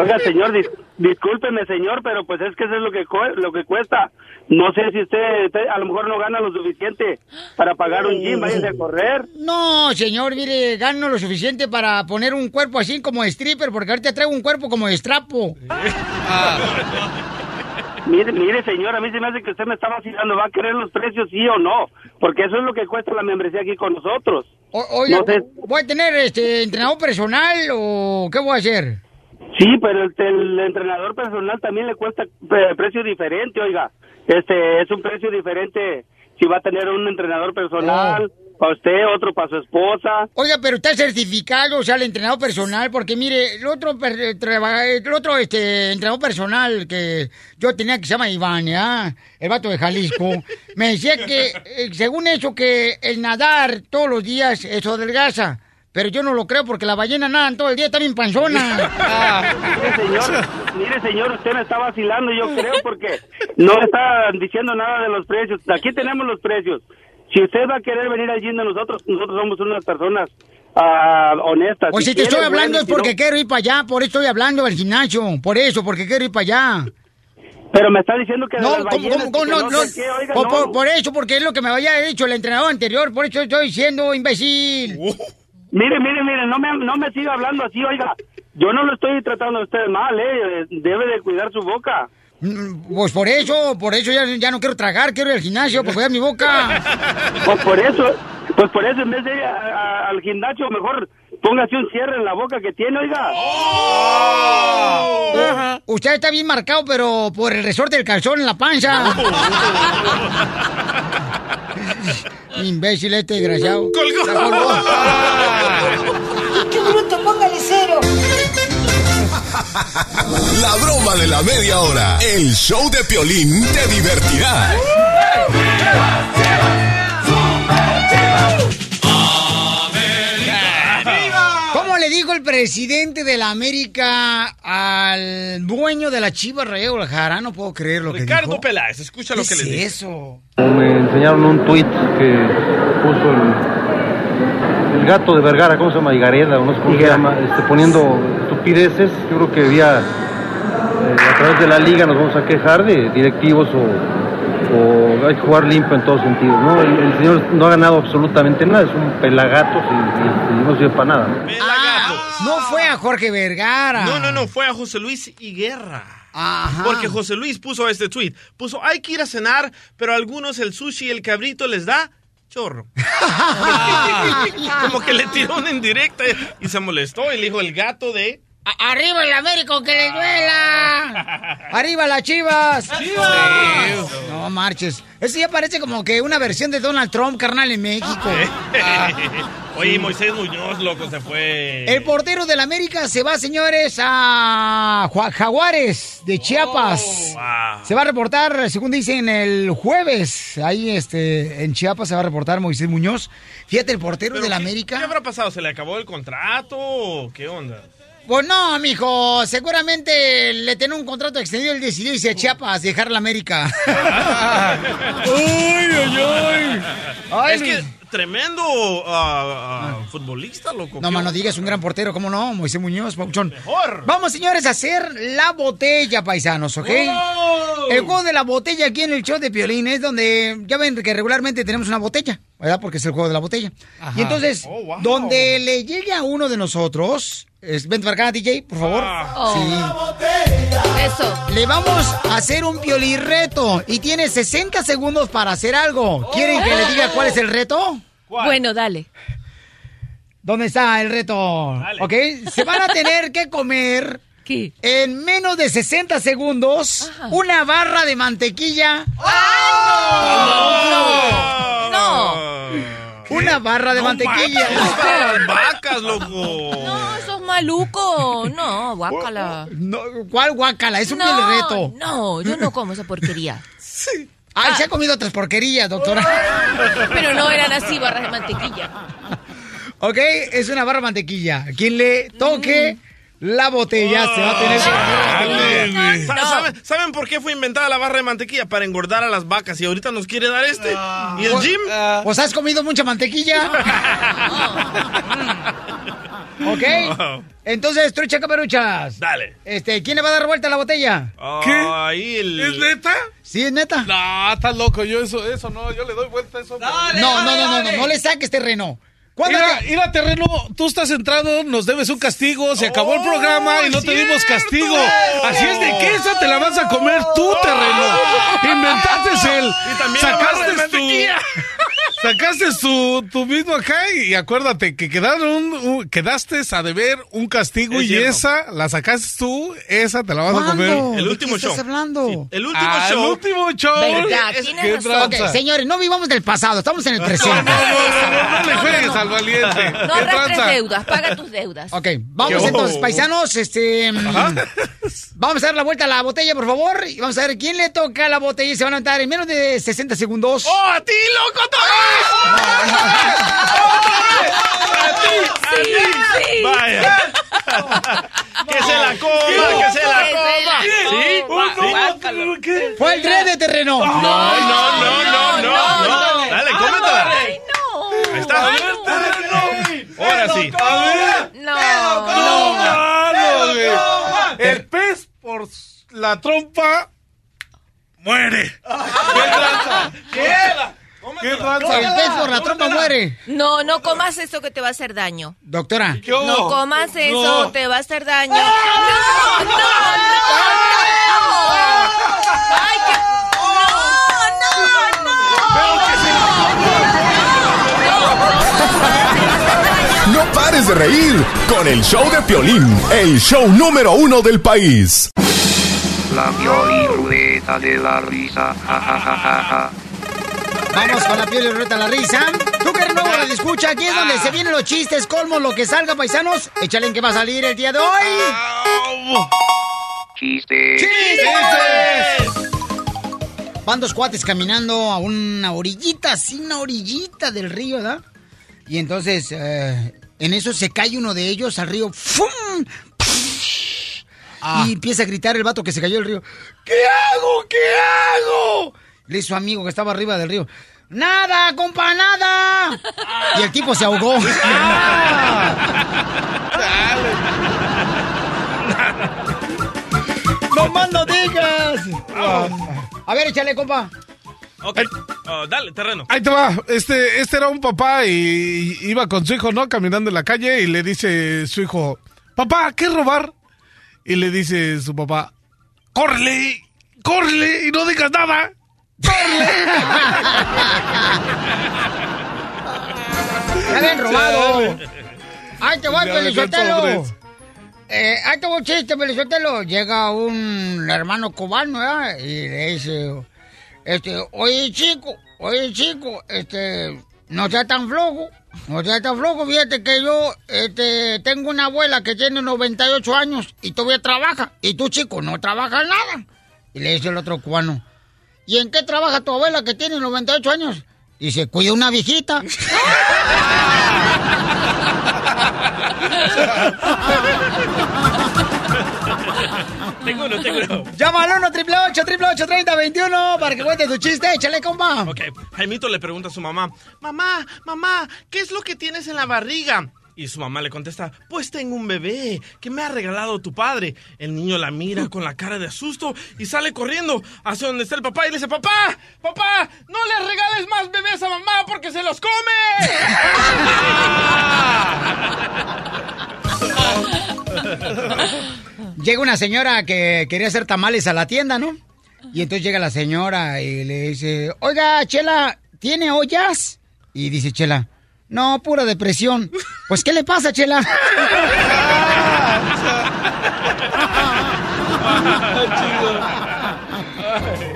Oiga, señor, dis- discúlpeme, señor, pero pues es que eso es lo que, lo que cuesta. No sé si usted, usted a lo mejor no gana lo suficiente para pagar un gym, váyase a correr. No, señor, mire, gano lo suficiente para poner un cuerpo así como de stripper, porque ahorita traigo un cuerpo como de estrapo. Mire, mire, señor, a mí se me hace que usted me está vacilando. ¿Va a querer los precios, sí o no? Porque eso es lo que cuesta la membresía aquí con nosotros. O- oiga, No sé. ¿voy a tener este entrenador personal o qué voy a hacer? Sí, pero el, el entrenador personal también le cuesta eh, precio diferente, oiga. Este es un precio diferente si va a tener un entrenador personal para usted, otro para su esposa. Oiga, pero está certificado, o sea, el entrenador personal, porque mire, el otro, el otro este, entrenador personal que yo tenía que se llama Iván, ¿ya? El vato de Jalisco, me decía que, eh, según eso, que el nadar todos los días, eso adelgaza. Pero yo no lo creo porque la ballena nadan todo el día, está bien panzona. Mire, señor, mire, señor, usted me está vacilando, yo creo, porque no está diciendo nada de los precios. Aquí tenemos los precios. Si usted va a querer venir allí de nosotros, nosotros somos unas personas ah, honestas. O si te quiere, estoy hablando bueno, es si no- porque quiero ir para allá, por eso estoy hablando del gimnasio, por eso, porque quiero ir para allá. Pero me está diciendo que de No, las ¿cómo, ballenas, cómo, cómo que no, no qué, oiga, por, no. por- por eso, porque es lo que me había dicho el entrenador anterior, por eso estoy diciendo, imbécil. Mire, mire, mire, no me, no me siga hablando así, oiga. Yo no lo estoy tratando a usted mal, ¿eh? Debe de cuidar su boca. Mm, Pues por eso, por eso ya, ya no quiero tragar, quiero ir al gimnasio para cuidar mi boca. Pues por eso, pues por eso en vez de ir a- a- al gimnasio, mejor póngase un cierre en la boca que tiene, oiga. Ajá. Usted está bien marcado, pero por el resorte del calzón en la panza. Imbécil este desgraciado. La colgó. ¡Qué bruto! ¡Póngale cero! La broma de la media hora. El show de Piolín te divertirá. El presidente de la América al dueño de la Chiva Rayo Guadalajara? No puedo creer lo que Ricardo. Peláez, escucha lo ¿Qué que es le dice. eso? Me enseñaron un tuit que puso el, el gato de Vergara, ¿cómo se llama? Higareda, o no sé cómo se llama, este, poniendo estupideces. Yo creo que debía, eh, a través de la liga nos vamos a quejar de directivos o, o hay que jugar limpio en todos sentidos, ¿no? El, el señor no ha ganado absolutamente nada, es un pelagato y, y- y no sirve para nada. Ah, no fue a Jorge Vergara. No, no, no, fue a José Luis Higuerra. Ajá. Porque José Luis puso este tweet. Puso, hay que ir a cenar, pero a algunos el sushi y el cabrito les da chorro. Como que le tiró una indirecta y se molestó y le dijo el gato de... ¡Arriba el Américo que le duela! ¡Arriba las chivas! ¡Chivas! No marches. Eso ya parece como que una versión de Donald Trump, carnal, en México. Ah. Oye, Moisés Muñoz, loco, se fue. El portero del América se va, señores, a Jaguares de Chiapas. wow. Se va a reportar, según dicen, el jueves. Ahí este, en Chiapas se va a reportar Moisés Muñoz. Fíjate, el portero ¿Pero del América. ¿Qué habrá pasado? ¿Se le acabó el contrato qué onda? Pues no, mijo, seguramente le tiene un contrato extendido y decidió irse a Chiapas, dejar la América. ¡Ay, ay, ay! es que tremendo ah, ah, futbolista, loco. No, ¿Qué mano, digas un gran portero, ¿cómo no? Moisés Muñoz, Pauchón. Mejor. Vamos, señores, a hacer la botella, paisanos, ¿ok? ¡Wow! El juego de la botella aquí en el show de Piolín es donde, ya ven que regularmente tenemos una botella, ¿verdad? Porque es el juego de la botella. Ajá. Y entonces, Oh, wow. donde le llegue a uno de nosotros, es, vente para acá, DJ, por favor. Ah. Sí. Eso. Le vamos a hacer un piolirreto y tiene 60 segundos para hacer algo. ¿Quieren que le diga cuál es el reto? Bueno, dale. ¿Dónde está el reto? ¿Ok? Se van a tener que comer en menos de 60 segundos una barra de mantequilla. No. Una barra de mantequilla. Vacas, loco. No, eso es maluco. No, guácala. No, ¿Cuál guácala? Es un no, piolirreto. No, yo no como esa porquería. Ay, se ha comido otras porquerías, doctora. Pero no eran así barras de mantequilla. Ok, es una barra de mantequilla. Quien le toque la botella se va a tener que. Sa- ¿Saben, saben por qué fue inventada la barra de mantequilla? Para engordar a las vacas. Y ahorita nos quiere dar este. ¿Y el Pues- Jim? Pues has comido mucha mantequilla. ¿Ok? Entonces, trucha caperuchas. Dale. Este, ¿quién le va a dar vuelta a la botella? ¿Qué? Ahí el... ¿Es neta? ¿Sí es neta? No, estás loco, yo eso, eso no, yo le doy vuelta a eso. No, no, no, no, no, no le saques terreno. ¿Cuándo Mira, te- mira, terreno, tú estás entrado, nos debes un castigo, se acabó el ¡Oh, programa y no te dimos castigo. Así es de que esa te la vas a comer tú, terreno. Inventaste el. Sacaste tu. Sacaste tu, tu mismo acá y acuérdate que quedaron, un- quedaste a deber un castigo Es y cierto. esa la sacaste tú, esa te la vas a comer. El ¿De último qué estás show. hablando? El último Ah, show. El último show. Tienes ¿Qué razón. tranza? Ok, señores, no vivamos del pasado, estamos en el presente. no, no, no, no, no le juegues al valiente. No ¿Qué arrastres tranza? deudas, paga tus deudas. Ok, vamos Yo. entonces, paisanos, este... mm, Vamos a dar la vuelta a la botella, por favor, y vamos a ver quién le toca la botella y se van a levantar en menos de 60 segundos. ¡Oh, a ti, loco, Torres! Sí, sí. Vaya. que se la coma, que se la coma. ¿Sí? Fue el tren de terreno. No, no, no, no, no, no. Dale, cómetela. Ay, no. Ahí está. Ahora sí. No. No. El pez por la trompa muere. ¿Qué? ¿Qué tranza? El pez por la trompa muere. No, no comas eso que te va a hacer daño. Doctora. No comas eso, No. te va a hacer daño. No, no, no, no. Ay, que... No, no, no. No pares de reír con el show de Piolín, el show número uno del país. La Piolín Ruleta de la risa. Ja, ja, ja, ja, ja. Vamos con la piel y reta la risa. Tú que eres nuevo la escucha, aquí es donde se vienen los chistes, colmos, lo que salga, paisanos. Échale en que va a salir el día de hoy. Chiste. ¡Chistes! Van dos cuates caminando a una orillita, así una orillita del río, ¿verdad? Y entonces, eh, en eso se cae uno de ellos al río. ¡Fum! Y empieza a gritar el vato que se cayó del río. ¿Qué hago? ¿Qué hago? Le su amigo que estaba arriba del río. ¡Nada, compa, nada! Y el tipo se ahogó. ¡No más no digas! A ver, échale, compa. Ok. Oh, dale, terreno. Ahí te va. Este, este era un papá y iba con su hijo, ¿no? Caminando en la calle y le dice su hijo, papá, ¿qué es robar? Y le dice su papá, córrele, córrele y no digas nada. ¡Ya habían robado! ¡Ay, te voy, Pelizotelo! Eh, ahí te voy chiste, Pelizotelo. Llega un hermano cubano, ¿verdad? Y le dice, este, oye, chico, oye, chico, este, no seas tan flojo, no seas tan flojo. Fíjate que yo, este, tengo una abuela que tiene 98 años y todavía trabaja. Y tú, chico, no trabajas nada. Y le dice el otro cubano, ¿y en qué trabaja tu abuela que tiene 98 años? Y se cuida una viejita. Tengo uno, tengo uno. Llama al 1 triple 8 triple 8 30 21 para que cuente tu chiste. Échale, compa. Ok, Jaimito le pregunta a su mamá, mamá, mamá, ¿qué es lo que tienes en la barriga? Y su mamá le contesta, pues tengo un bebé que me ha regalado tu padre. El niño la mira con la cara de asusto y sale corriendo hacia donde está el papá y le dice, papá, papá, no le regales más bebés a mamá porque se los come. Llega una señora que quería hacer tamales a la tienda, ¿no? Y entonces llega la señora y le dice, oiga, Chela, ¿tiene ollas? Y dice Chela, no, pura depresión. Pues, ¿qué le pasa, Chela?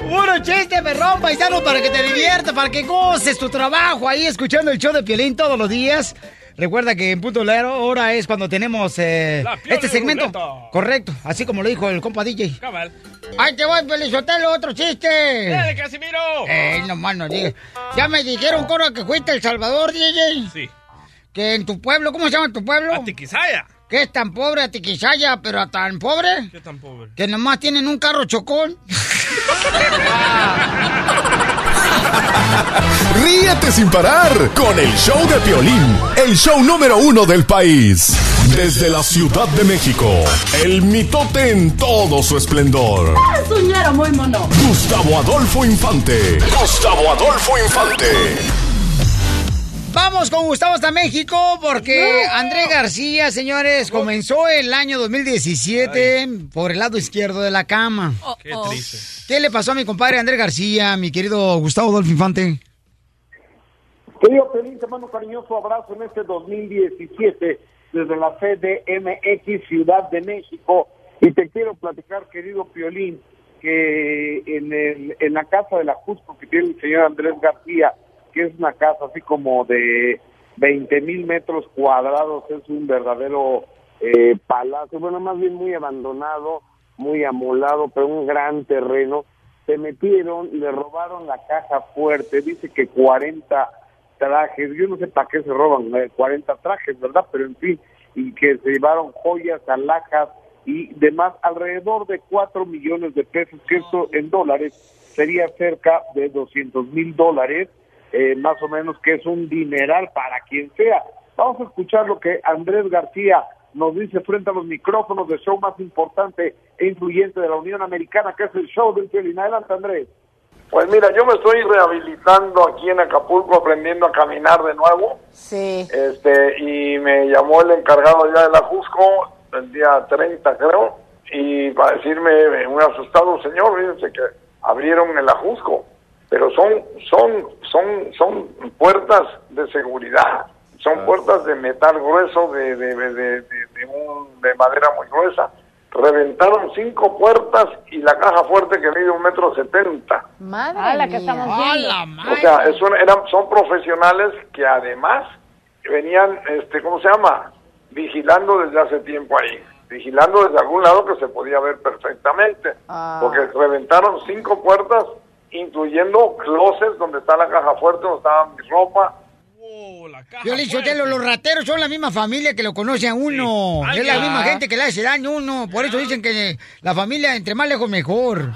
Puro chiste, perrón, paisano, para que te diviertas, para que goces tu trabajo ahí escuchando el show de Piolín todos los días. Recuerda que en punto de la hora es cuando tenemos eh, este segmento. Ruleta. Correcto, así como lo dijo el compa DJ. Cabal. ¡Ay, te voy, Pelizotelo, otro chiste! ¡Dale, Casimiro! ¡Ey, no más no digas! Ya me dijeron, Coro, que fuiste a El Salvador, DJ. Sí. Que en tu pueblo, ¿cómo se llama tu pueblo? Atiquizaya. Que es tan pobre, Atiquizaya, pero tan pobre, ¿Qué tan pobre? que nomás tienen un carro chocón. ríete sin parar con el show de Piolín, el show número uno del país. Desde la Ciudad de México, el mitote en todo su esplendor. Es un muy mono. Gustavo Adolfo Infante. Gustavo Adolfo Infante. Vamos con Gustavo hasta México porque Andrés García, señores, comenzó el año 2017 por el lado izquierdo de la cama. Qué triste. ¿Qué le pasó a mi compadre Andrés García, mi querido Gustavo Adolfo Infante? Querido Pelín, te mando un cariñoso abrazo en este 2017 desde la CDMX Ciudad de México y te quiero platicar, querido Piolín, que en, el, en la casa de la Jusco que tiene el señor Andrés García, que es una casa así como de 20 mil metros cuadrados, es un verdadero eh, palacio, bueno, más bien muy abandonado, muy amolado, pero un gran terreno. Se metieron, le robaron la caja fuerte, dice que 40 trajes, yo no sé para qué se roban eh, 40 trajes, ¿verdad? Pero en fin, y que se llevaron joyas, alhajas y demás, alrededor de 4 millones de pesos, que esto en dólares sería cerca de 200 mil dólares, eh, más o menos, que es un dineral para quien sea. Vamos a escuchar lo que Andrés García nos dice frente a los micrófonos del show más importante e influyente de la Unión Americana, que es el show del Piolín. Adelante, Andrés. Pues mira, yo me estoy rehabilitando aquí en Acapulco, aprendiendo a caminar de nuevo. Sí. Este, y me llamó el encargado ya de la Jusco, el día 30 creo, y para decirme, eh, muy asustado, señor, fíjense que abrieron el Ajusco, pero son, son, son, son puertas de seguridad, son puertas de metal grueso, de, de, de, de, de- de un- de madera muy gruesa. Reventaron cinco puertas y la caja fuerte que mide un metro setenta. Madre Ah, la que estamos viendo. O sea, es una- eran, son profesionales que además venían, este, ¿cómo se llama? Vigilando desde hace tiempo ahí. Vigilando desde algún lado que se podía ver perfectamente. Ah. Porque reventaron cinco puertas, incluyendo closets donde está la caja fuerte, donde estaba mi ropa. Yo le Sotelo, los rateros son la misma familia que lo conoce a uno. Ay, es la ya. misma gente que le hace daño a uno. Por eso dicen que la familia entre más lejos mejor.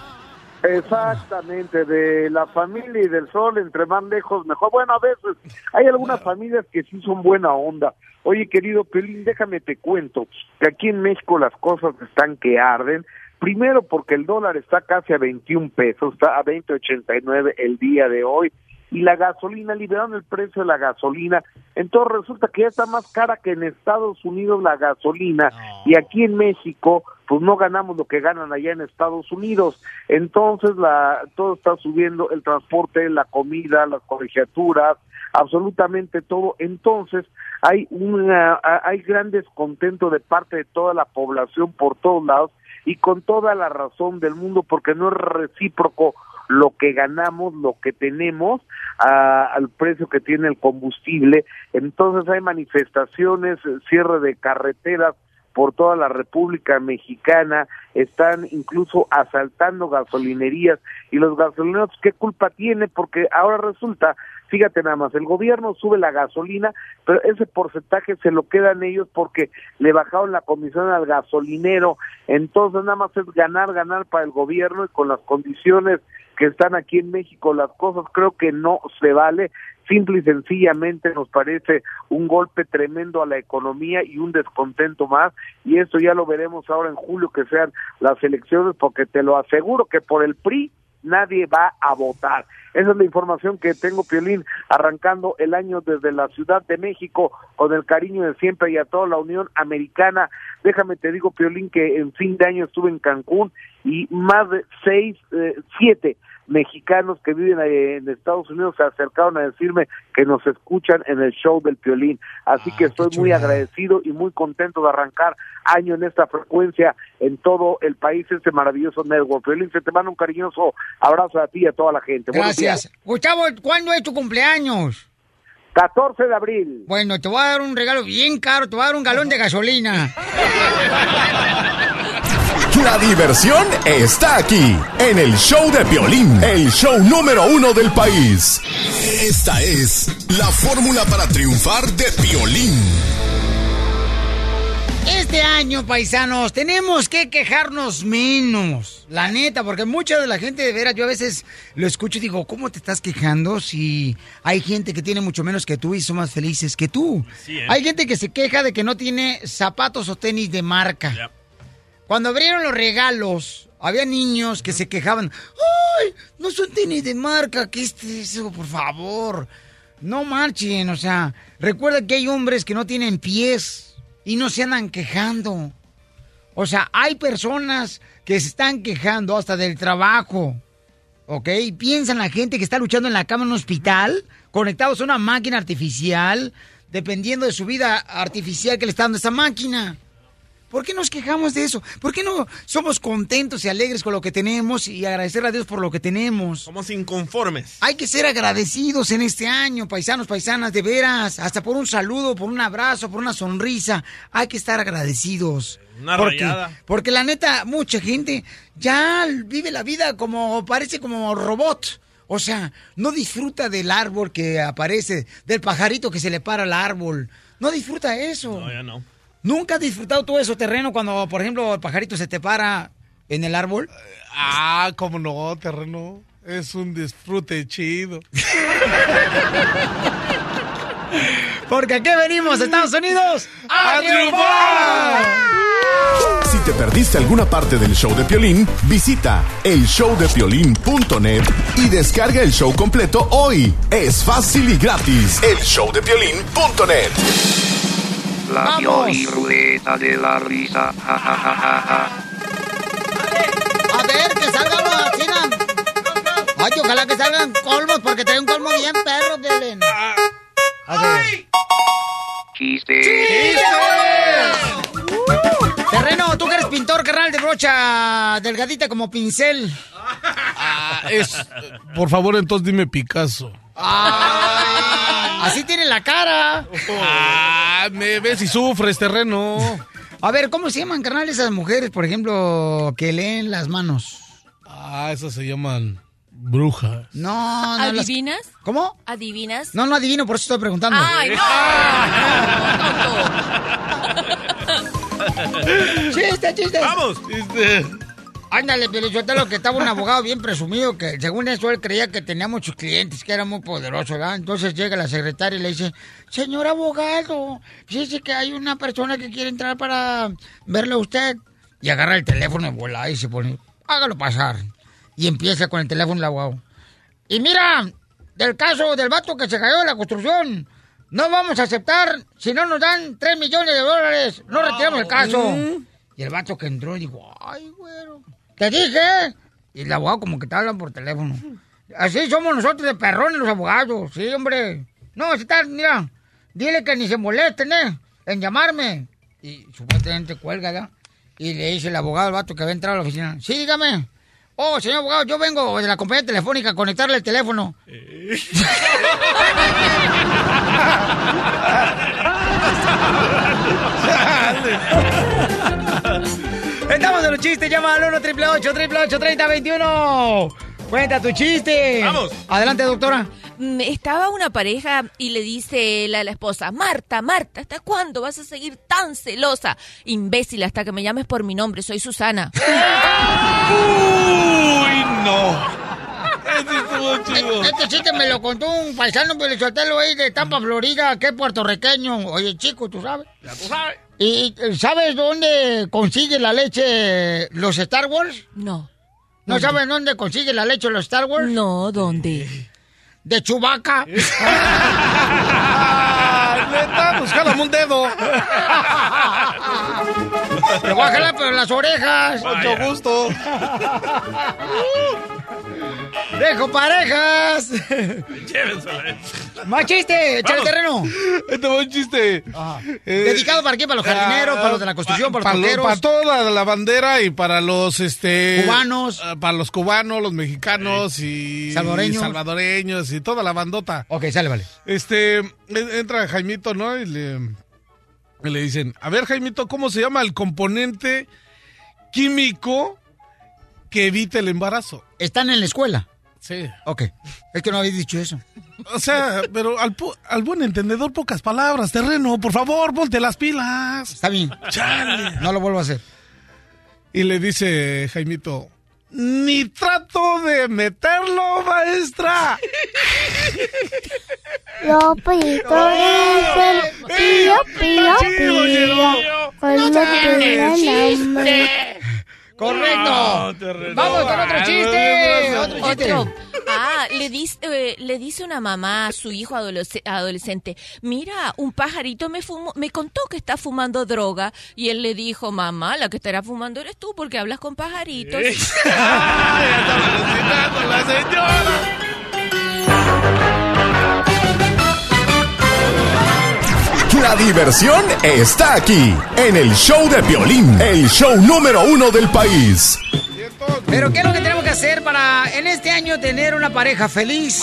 Exactamente, de la familia y del sol, entre más lejos mejor. Bueno, a veces hay algunas familias que sí son buena onda. Oye, querido Pelín, déjame te cuento que aquí en México las cosas están que arden. Primero porque el dólar está casi a 21 pesos, está a 20.89 el día de hoy. Y la gasolina, liberaron el precio de la gasolina. Entonces resulta que ya está más cara que en Estados Unidos la gasolina. Y aquí en México, pues no ganamos lo que ganan allá en Estados Unidos. Entonces la, todo está subiendo, el transporte, la comida, las colegiaturas, absolutamente todo. Entonces hay una, hay gran descontento de parte de toda la población por todos lados y con toda la razón del mundo porque no es recíproco lo que ganamos, lo que tenemos a- al precio que tiene el combustible. Entonces hay manifestaciones, eh, cierre de carreteras por toda la República Mexicana, están incluso asaltando gasolinerías y los gasolineros, ¿qué culpa tiene? Porque ahora resulta, fíjate nada más, el gobierno sube la gasolina, pero ese porcentaje se lo quedan ellos porque le bajaron la comisión al gasolinero, entonces nada más es ganar, ganar para el gobierno y con las condiciones que están aquí en México las cosas creo que no se vale. Simple y sencillamente nos parece un golpe tremendo a la economía y un descontento más. Y eso ya lo veremos ahora en julio que sean las elecciones porque te lo aseguro que por el PRI nadie va a votar. Esa es la información que tengo, Piolín, arrancando el año desde la Ciudad de México con el cariño de siempre y a toda la Unión Americana. Déjame te digo, Piolín, que en fin de año estuve en Cancún y más de seis, eh, siete mexicanos que viven en Estados Unidos se acercaron a decirme que nos escuchan en el show del Piolín. Así que estoy muy agradecido y muy contento de arrancar año en esta frecuencia en todo el país, este maravilloso network. Piolín, se te manda un cariñoso abrazo a ti y a toda la gente. Gracias. Gustavo, ¿cuándo es tu cumpleaños? 14 de abril. Bueno, te voy a dar un regalo bien caro, te voy a dar un galón de gasolina. La diversión está aquí, en el show de Piolín, el show número uno del país. Esta es la fórmula para triunfar de Piolín. Este año, paisanos, tenemos que quejarnos menos. La neta, porque mucha de la gente, de veras, yo a veces lo escucho y digo, ¿cómo te estás quejando si hay gente que tiene mucho menos que tú y son más felices que tú? Sí, ¿eh? Hay gente que se queja de que no tiene zapatos o tenis de marca. Cuando abrieron los regalos, había niños que se quejaban. ¡Ay! No son tenis de marca. ¿Qué es eso, por favor? No marchen, o sea, recuerda que hay hombres que no tienen pies y no se andan quejando. O sea, hay personas que se están quejando hasta del trabajo. ¿Ok? Piensan la gente que está luchando en la cama en un hospital, conectados a una máquina artificial, dependiendo de su vida artificial que le está dando esa máquina. ¿Por qué nos quejamos de eso? ¿Por qué no somos contentos y alegres con lo que tenemos y agradecer a Dios por lo que tenemos? Somos inconformes. Hay que ser agradecidos en este año, paisanos, paisanas, de veras, hasta por un saludo, por un abrazo, por una sonrisa. Hay que estar agradecidos. Una porque, rayada. porque la neta, mucha gente ya vive la vida como, parece como robot. O sea, no disfruta del árbol que aparece, del pajarito que se le para al árbol. No disfruta eso. No, ya no. ¿Nunca has disfrutado tú eso terreno cuando, por ejemplo, el pajarito se te para en el árbol? Ah, cómo no, terreno. Es un disfrute chido. Porque aquí venimos, Estados Unidos, ¡A triunfar! Si te perdiste alguna parte del show de Piolín, visita elshowdepiolín.net y descarga el show completo hoy. Es fácil y gratis. Elshowdepiolín.net. La ¡Vamos! Pioli ruleta de la risa. Ja, ja, ja, ja, ja. A ver, que salgan los chinas. Ay, ojalá que salgan colmos, porque trae un colmo bien perro, Piolín. A ver. Chiste. Terreno, tú que eres pintor, carnal de brocha delgadita como pincel. Ah, es. Por favor, entonces dime Picasso. Ay, así tiene la cara. Ah, me ves y sufres, terreno. A ver, ¿cómo se llaman, carnal, esas mujeres, por ejemplo, que leen las manos? Ah, esas se llaman brujas. No, no. las- ¿Adivinas? ¿Cómo? ¿Adivinas? No, no adivino, por eso estoy preguntando. ¡Ay, no! ¡Chiste, chiste! ¡Vamos! Ándale, lo que estaba un abogado bien presumido que según eso él creía que tenía muchos clientes, que era muy poderoso, ¿verdad? Entonces llega la secretaria y le dice, señor abogado, fíjese que hay una persona que quiere entrar para verle a usted. Y agarra el teléfono y vuela y se pone, hágalo pasar. Y empieza con el teléfono el abogado. Y mira, del caso del vato que se cayó de la construcción, no vamos a aceptar si no nos dan 3 millones de dólares. No retiramos el caso. Y el vato que entró dijo, ay, güero, te dije. Y el abogado como que te hablan por teléfono. Así somos nosotros de perrones los abogados, sí, hombre. No, si está, mira, dile que ni se molesten, ¿eh? En llamarme. Y supuestamente cuelga, ¿ya? Y le dice el abogado al vato que había entrado a la oficina, sí, dígame. Oh, señor abogado, yo vengo de la compañía telefónica a conectarle el teléfono. Estamos en los chistes, llama al 1 888 3021 Cuenta tu chiste. Vamos. Adelante, doctora. Mm, Estaba una pareja y le dice la, la esposa, Marta, Marta, ¿hasta cuándo vas a seguir tan celosa? Imbécil, hasta que me llames por mi nombre, soy Susana. Uy, no. Ese estuvo chido. Este chiste me lo contó un paisano pelizotelo ahí de Tampa, Florida, que es puertorriqueño. Oye, chico, ¿tú sabes? Ya tú sabes. ¿Y sabes dónde consigue la leche los Star Wars? No. ¿No sabes dónde consigue la leche los Star Wars? No, ¿dónde? De Chubaca. Neta, jálame un dedo. Te voy a jalar las orejas. Mucho gusto. ¡Dejo parejas! Llévensela. ¡Más chiste! ¡Echa el terreno! Este buen chiste. Eh, ¿Dedicado para qué? ¿Para los jardineros? ah, ¿Para los de la construcción? ¿Para los lo- toqueros? para toda la bandera y para los este Cubanos. ah, para los cubanos, los mexicanos y Salvadoreños. salvadoreños y toda la bandota. Ok, sale, vale. Este en- entra Jaimito, ¿no? Y le, y le dicen, a ver Jaimito, ¿cómo se llama el componente químico que evita el embarazo? ¿Están en la escuela? Sí. Ok. Es que no habéis dicho eso. O sea, pero al, pu- al buen entendedor, pocas palabras. Terreno, por favor, ponte las pilas. Está bien. Chale. No lo vuelvo a hacer. Y le dice Jaimito, ni trato de meterlo, maestra. Los pollitos dicen pío, pío, pío. Cuando Correcto. Vamos con otro chiste. Otro chiste. Otro. Ah, le dice, eh, le dice una mamá a su hijo adolesc- adolescente, mira, un pajarito me, fumó- me contó que está fumando droga. Y él le dijo, mamá, la que estará fumando eres tú porque hablas con pajaritos. la señora. La diversión está aquí, en el show de violín, el show número uno del país. Pero ¿qué es lo que tenemos que hacer para en este año tener una pareja feliz?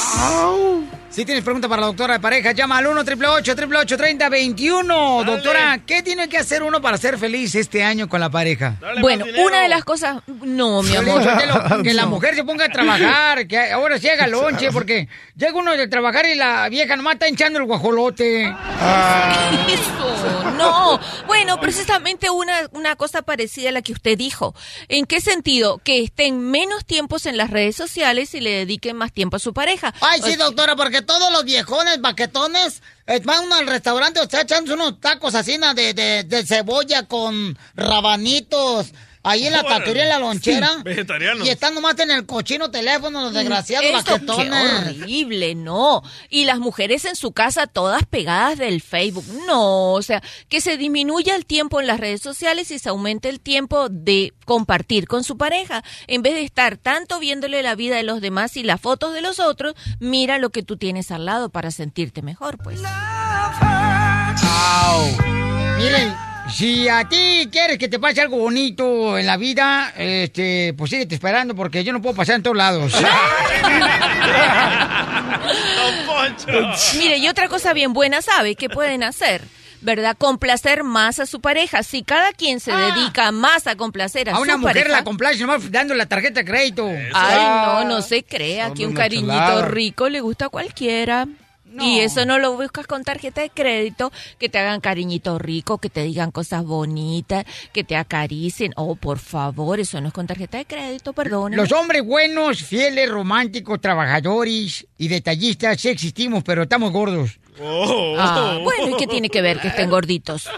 Si tienes pregunta para la doctora de pareja, llama al 1 888 3021 Doctora, ¿qué tiene que hacer uno para ser feliz este año con la pareja? Bueno, una de las cosas... No, mi amor. Que la mujer se ponga a trabajar, que ahora sí haga lonche, porque llega uno de trabajar y la vieja nomás está hinchando el guajolote. Eso, no. Bueno, precisamente una, una cosa parecida a la que usted dijo. ¿En qué sentido? Que estén menos tiempos en las redes sociales y le dediquen más tiempo a su pareja. Ay, sí, doctora, porque todos los viejones, baquetones, eh, van al restaurante, o sea, echándose unos tacos así de, de cebolla con rabanitos. Ahí en la taquería, en la lonchera. Sí, vegetarianos. Y están nomás en el cochino teléfono, los desgraciados Eso, baquetones. qué horrible, no. Y las mujeres en su casa todas pegadas del Facebook. No, o sea, que se disminuya el tiempo en las redes sociales y se aumente el tiempo de compartir con su pareja. En vez de estar tanto viéndole la vida de los demás y las fotos de los otros, mira lo que tú tienes al lado para sentirte mejor, pues. Miren, si a ti quieres que te pase algo bonito en la vida, este, pues síguete esperando porque yo no puedo pasar en todos lados. Mire, y otra cosa bien buena, ¿sabe? ¿Qué pueden hacer? ¿Verdad? Complacer más a su pareja. Si cada quien se dedica más a complacer a, Ah. A una su mujer pareja, la complace nomás dando la tarjeta de crédito. Ay, no, no se crea Son que un cariñito chulada. rico le gusta a cualquiera. Y eso no lo buscas con tarjeta de crédito, que te hagan cariñito rico, que te digan cosas bonitas, que te acaricien. Oh, por favor, eso no es con tarjeta de crédito, perdón. Los hombres buenos, fieles, románticos, trabajadores y detallistas sí existimos, pero estamos gordos. Ah, bueno, ¿y qué tiene que ver que estén gorditos?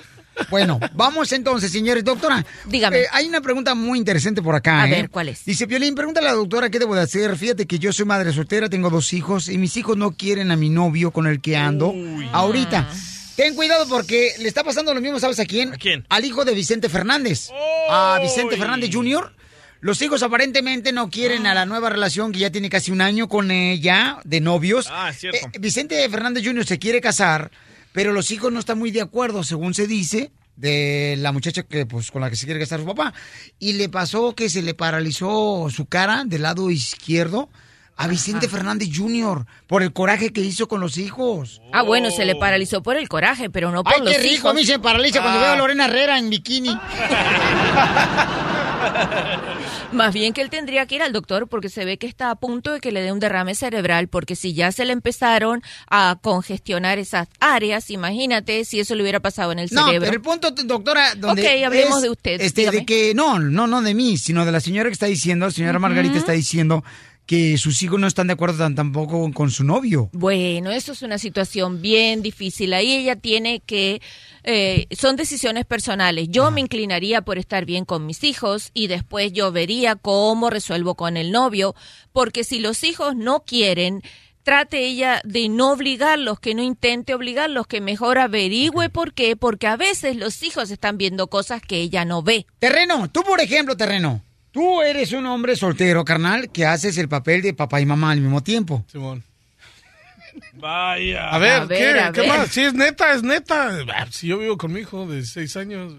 Bueno, vamos entonces, señores. Doctora, Dígame. eh, hay una pregunta muy interesante por acá. A ¿eh? ver, ¿cuál es? Dice, Piolín, pregúntale a la doctora qué debo de hacer. Fíjate que yo soy madre soltera, tengo dos hijos y mis hijos no quieren a mi novio con el que ando ahorita. Ten cuidado porque le está pasando lo mismo, ¿sabes a quién? quién? Al hijo de Vicente Fernández. A Vicente Fernández Jr. Los hijos aparentemente no quieren a la nueva relación que ya tiene casi un año con ella, de novios. Ah, es cierto. Eh, Vicente Fernández Jr. se quiere casar, pero los hijos no están muy de acuerdo, según se dice, de la muchacha que pues con la que se quiere casar su papá. Y le pasó que se le paralizó su cara del lado izquierdo a Vicente Fernández Jr. por el coraje que hizo con los hijos. Ah, bueno, se le paralizó por el coraje, pero no por Ay, los qué rico, hijos. a mí se me paraliza cuando Ah. veo a Lorena Herrera en bikini. Más bien que él tendría que ir al doctor porque se ve que está a punto de que le dé un derrame cerebral, porque si ya se le empezaron a congestionar esas áreas, imagínate si eso le hubiera pasado en el No, cerebro. pero el punto, doctora, donde Ok, hablemos es, de usted, Este, dígame. de que no, no, no de mí, sino de la señora que está diciendo, la señora Margarita está diciendo que sus hijos no están de acuerdo tan- tampoco con, su novio. Bueno, eso es una situación bien difícil. Ahí ella tiene que, eh, son decisiones personales. Yo me inclinaría por estar bien con mis hijos y después yo vería cómo resuelvo con el novio, porque si los hijos no quieren, trate ella de no obligarlos, que no intente obligarlos, que mejor averigüe por qué, porque a veces los hijos están viendo cosas que ella no ve. Terreno, tú por ejemplo, Terreno, tú eres un hombre soltero, carnal, que haces el papel de papá y mamá al mismo tiempo. Simón. Vaya. A ver, A ver, ¿qué, a ¿qué ver. más? Si es neta, es neta. Ah, Si yo vivo con mi hijo de seis años.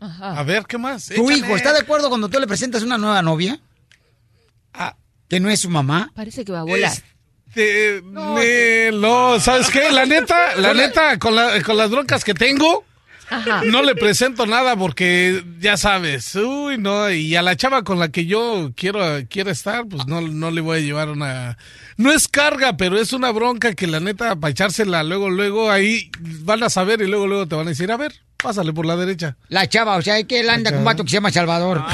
A ver, ¿qué más? ¿Tu Échale. hijo está de acuerdo cuando tú le presentas una nueva novia? Ah. Que no es su mamá. Parece que va a volar. Este, no, ¿sabes qué? La neta, la neta, con, la- con las broncas que tengo, Ajá. no le presento nada porque ya sabes, uy, no, y a la chava con la que yo quiero, quiero estar, pues no, no le voy a llevar una, no es carga, pero es una bronca que la neta, para echársela luego, luego ahí van a saber y luego, luego te van a decir, a ver, pásale por la derecha. La chava, o sea, es que él anda con un vato que se llama Salvador.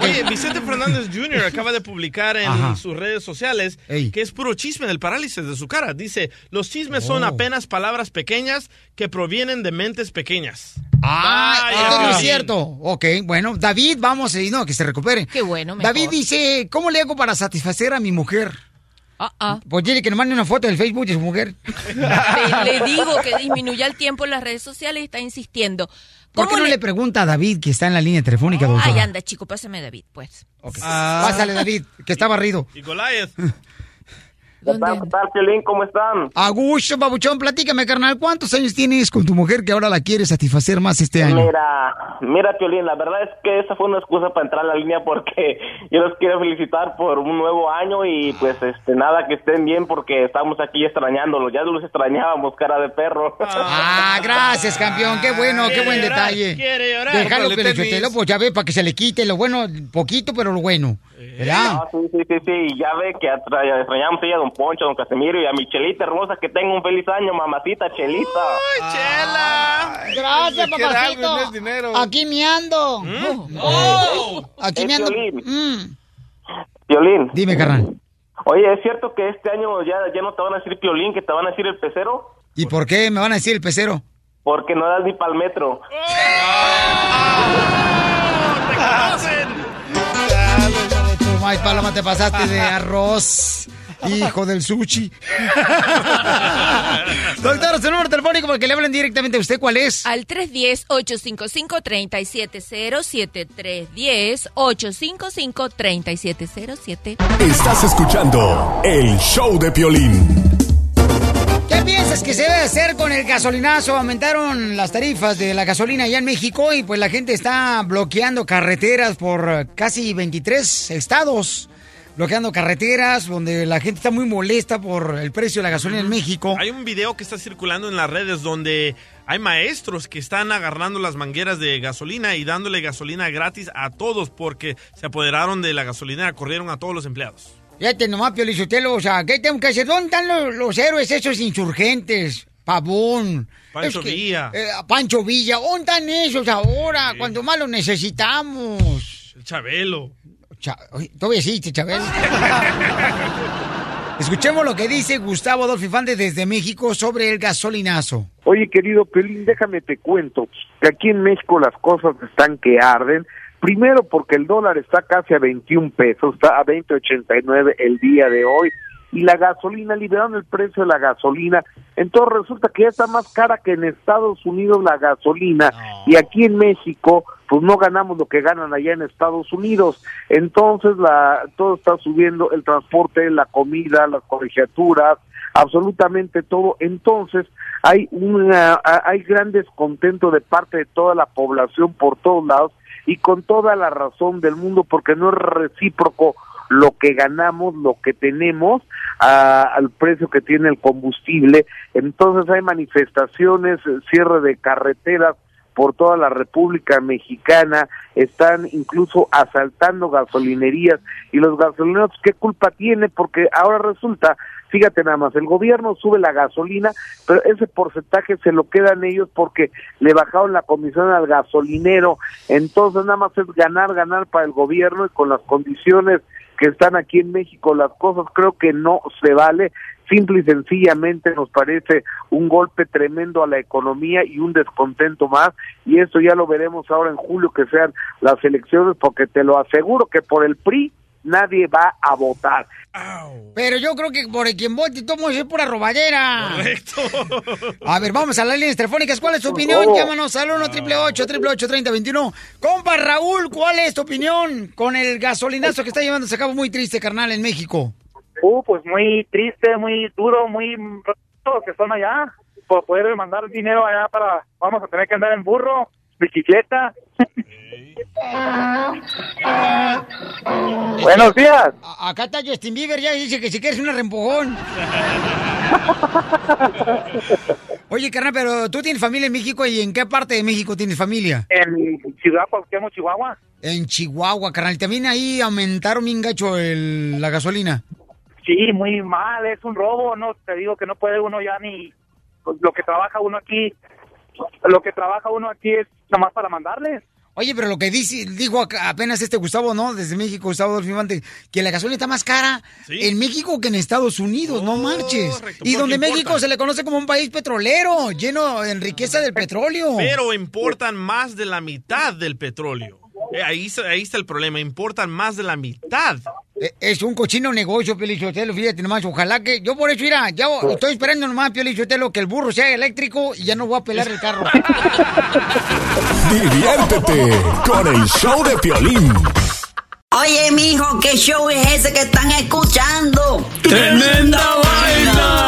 Oye, Vicente Fernández Jr. acaba de publicar en Ajá. sus redes sociales que es puro chisme del parálisis de su cara. Dice, los chismes son Oh. apenas palabras pequeñas que provienen de mentes pequeñas. Ah, esto no es cierto. Ok, bueno, David, vamos, y no, que se recupere. Qué bueno, mejor. David dice, ¿cómo le hago para satisfacer a mi mujer? Ah, ah. Pues dile que nos mande una foto del Facebook de su mujer. Le digo que disminuya el tiempo en las redes sociales y está insistiendo. ¿Por qué ¿Cómo no le pregunta a David que está en la línea telefónica, doctor? Ay, anda, chico, pásame David, pues. Pásale, David, que está barrido. Y Goliath. ¿Qué tal, qué tal, Piolín? ¿Cómo están? A gusto, babuchón, platícame, carnal, ¿cuántos años tienes con tu mujer que ahora la quieres satisfacer más este año? Mira, mira, Piolín, la verdad es que esa fue una excusa para entrar a la línea porque yo los quiero felicitar por un nuevo año y pues este nada, que estén bien porque estamos aquí extrañándolos, ya los extrañábamos, cara de perro. Ah, gracias, campeón, qué bueno, qué buen llorar, detalle. quiere llorar. Déjalo, pero pues ya ve, para que se le quite lo bueno, poquito, pero lo bueno. ¿Verdad? No, sí, sí, sí, sí, ya ve que extrañamos a Don Poncho, a Don Casemiro y a mi Chelita hermosa, que tenga un feliz año, mamacita Chelita. Chela! Gracias, me queda papacito. algo, no es dinero. Aquí me ando. Oh. Aquí Eh, me ando. Piolín. Mm. Dime, carnal. Oye, ¿es cierto que este año ya, ya no te van a decir Piolín, que te van a decir el pecero? ¿Y por qué me van a decir el pecero? Porque no das ni pa'l metro. Tu maíz paloma te pasaste de arroz. Hijo del sushi. Doctor, su número telefónico para que le hablen directamente a usted, ¿cuál es? Al 310-855-3707. 310-855-3707. Estás escuchando el show de Piolín. ¿Qué piensas que se debe hacer con el gasolinazo? Aumentaron las tarifas de la gasolina allá en México y pues la gente está bloqueando carreteras por casi 23 estados. Bloqueando carreteras donde la gente está muy molesta por el precio de la gasolina en México. Hay un video que está circulando en las redes donde hay maestros que están agarrando las mangueras de gasolina y dándole gasolina gratis a todos porque se apoderaron de la gasolinera, corrieron a todos los empleados. Fíjate nomás, Piolichotelo, o sea, ¿qué tengo que hacer? ¿Dónde están los, los héroes esos insurgentes? Pavón. Pancho Es que, Villa. eh, Pancho Villa, ¿dónde están esos ahora? Cuando más los necesitamos. El Chabelo. Cha- Todavía existe, Chabelo. Escuchemos lo que dice Gustavo Adolfo Infante desde México sobre el gasolinazo. Oye, querido Pelín, déjame te cuento que aquí en México las cosas están que arden. Primero porque el dólar está casi a 21 pesos, está a 20.89 el día de hoy. Y la gasolina, liberaron el precio de la gasolina. Entonces resulta que ya está más cara que en Estados Unidos la gasolina. Y aquí en México, pues no ganamos lo que ganan allá en Estados Unidos. Entonces la, todo está subiendo, el transporte, la comida, las colegiaturas, absolutamente todo. Entonces, hay una, hay gran descontento de parte de toda la población por todos lados y con toda la razón del mundo porque no es recíproco lo que ganamos, lo que tenemos al precio que tiene el combustible. Entonces hay manifestaciones, cierre de carreteras por toda la República Mexicana, están incluso asaltando gasolinerías y los gasolineros, ¿qué culpa tiene? Porque ahora resulta, fíjate nada más, el gobierno sube la gasolina, pero ese porcentaje se lo quedan ellos porque le bajaron la comisión al gasolinero, entonces nada más es ganar, ganar para el gobierno y con las condiciones que están aquí en México las cosas creo que no se vale. Simple y sencillamente nos parece un golpe tremendo a la economía y un descontento más y eso ya lo veremos ahora en julio que sean las elecciones porque te lo aseguro que por el PRI nadie va a votar. Pero yo creo que por el quien vote, todo es pura robadera. Correcto. A ver, vamos a las líneas telefónicas. ¿Cuál es tu opinión? Llámanos al 1 888 3021 Compa Raúl, ¿cuál es tu opinión con el gasolinazo que está llevándose a cabo muy triste, carnal, en México? Uh, pues muy triste, muy duro, muy los que están allá. Por poder mandar dinero allá para, vamos a tener que andar en burro. Bicicleta. Buenos días. A- Acá está Justin Bieber, ya dice que si quieres un rempujón. Oye, carnal, pero tú tienes familia en México y ¿en qué parte de México tienes familia? En Ciudad Cuauhtémoc, Chihuahua. En Chihuahua, carnal. También ahí aumentaron bien gacho el- la gasolina. Sí, muy mal, es un robo, no te digo que no puede uno ya ni pues, lo que trabaja uno aquí, lo que trabaja uno aquí es nada más para mandarles. Oye, pero lo que dice, dijo acá apenas este Gustavo, ¿no? Desde México, Gustavo Dolfimante, que la gasolina está más cara en México que en Estados Unidos, no marches. Y donde México importan. se le conoce como un país petrolero, lleno en riqueza del petróleo. Pero importan más de la mitad del petróleo. Eh, ahí, está- ahí está el problema, importan más de la mitad. Eh, Es un cochino negocio, Pielichotelo, fíjate nomás. Ojalá que. Yo por eso, mira, ya estoy esperando nomás, Pielichotelo, que el burro sea eléctrico y ya no voy a pelar el carro. Diviértete con el show de Piolín. Oye, mijo, ¿qué show es ese que están escuchando? ¡Tremenda vaina! Hola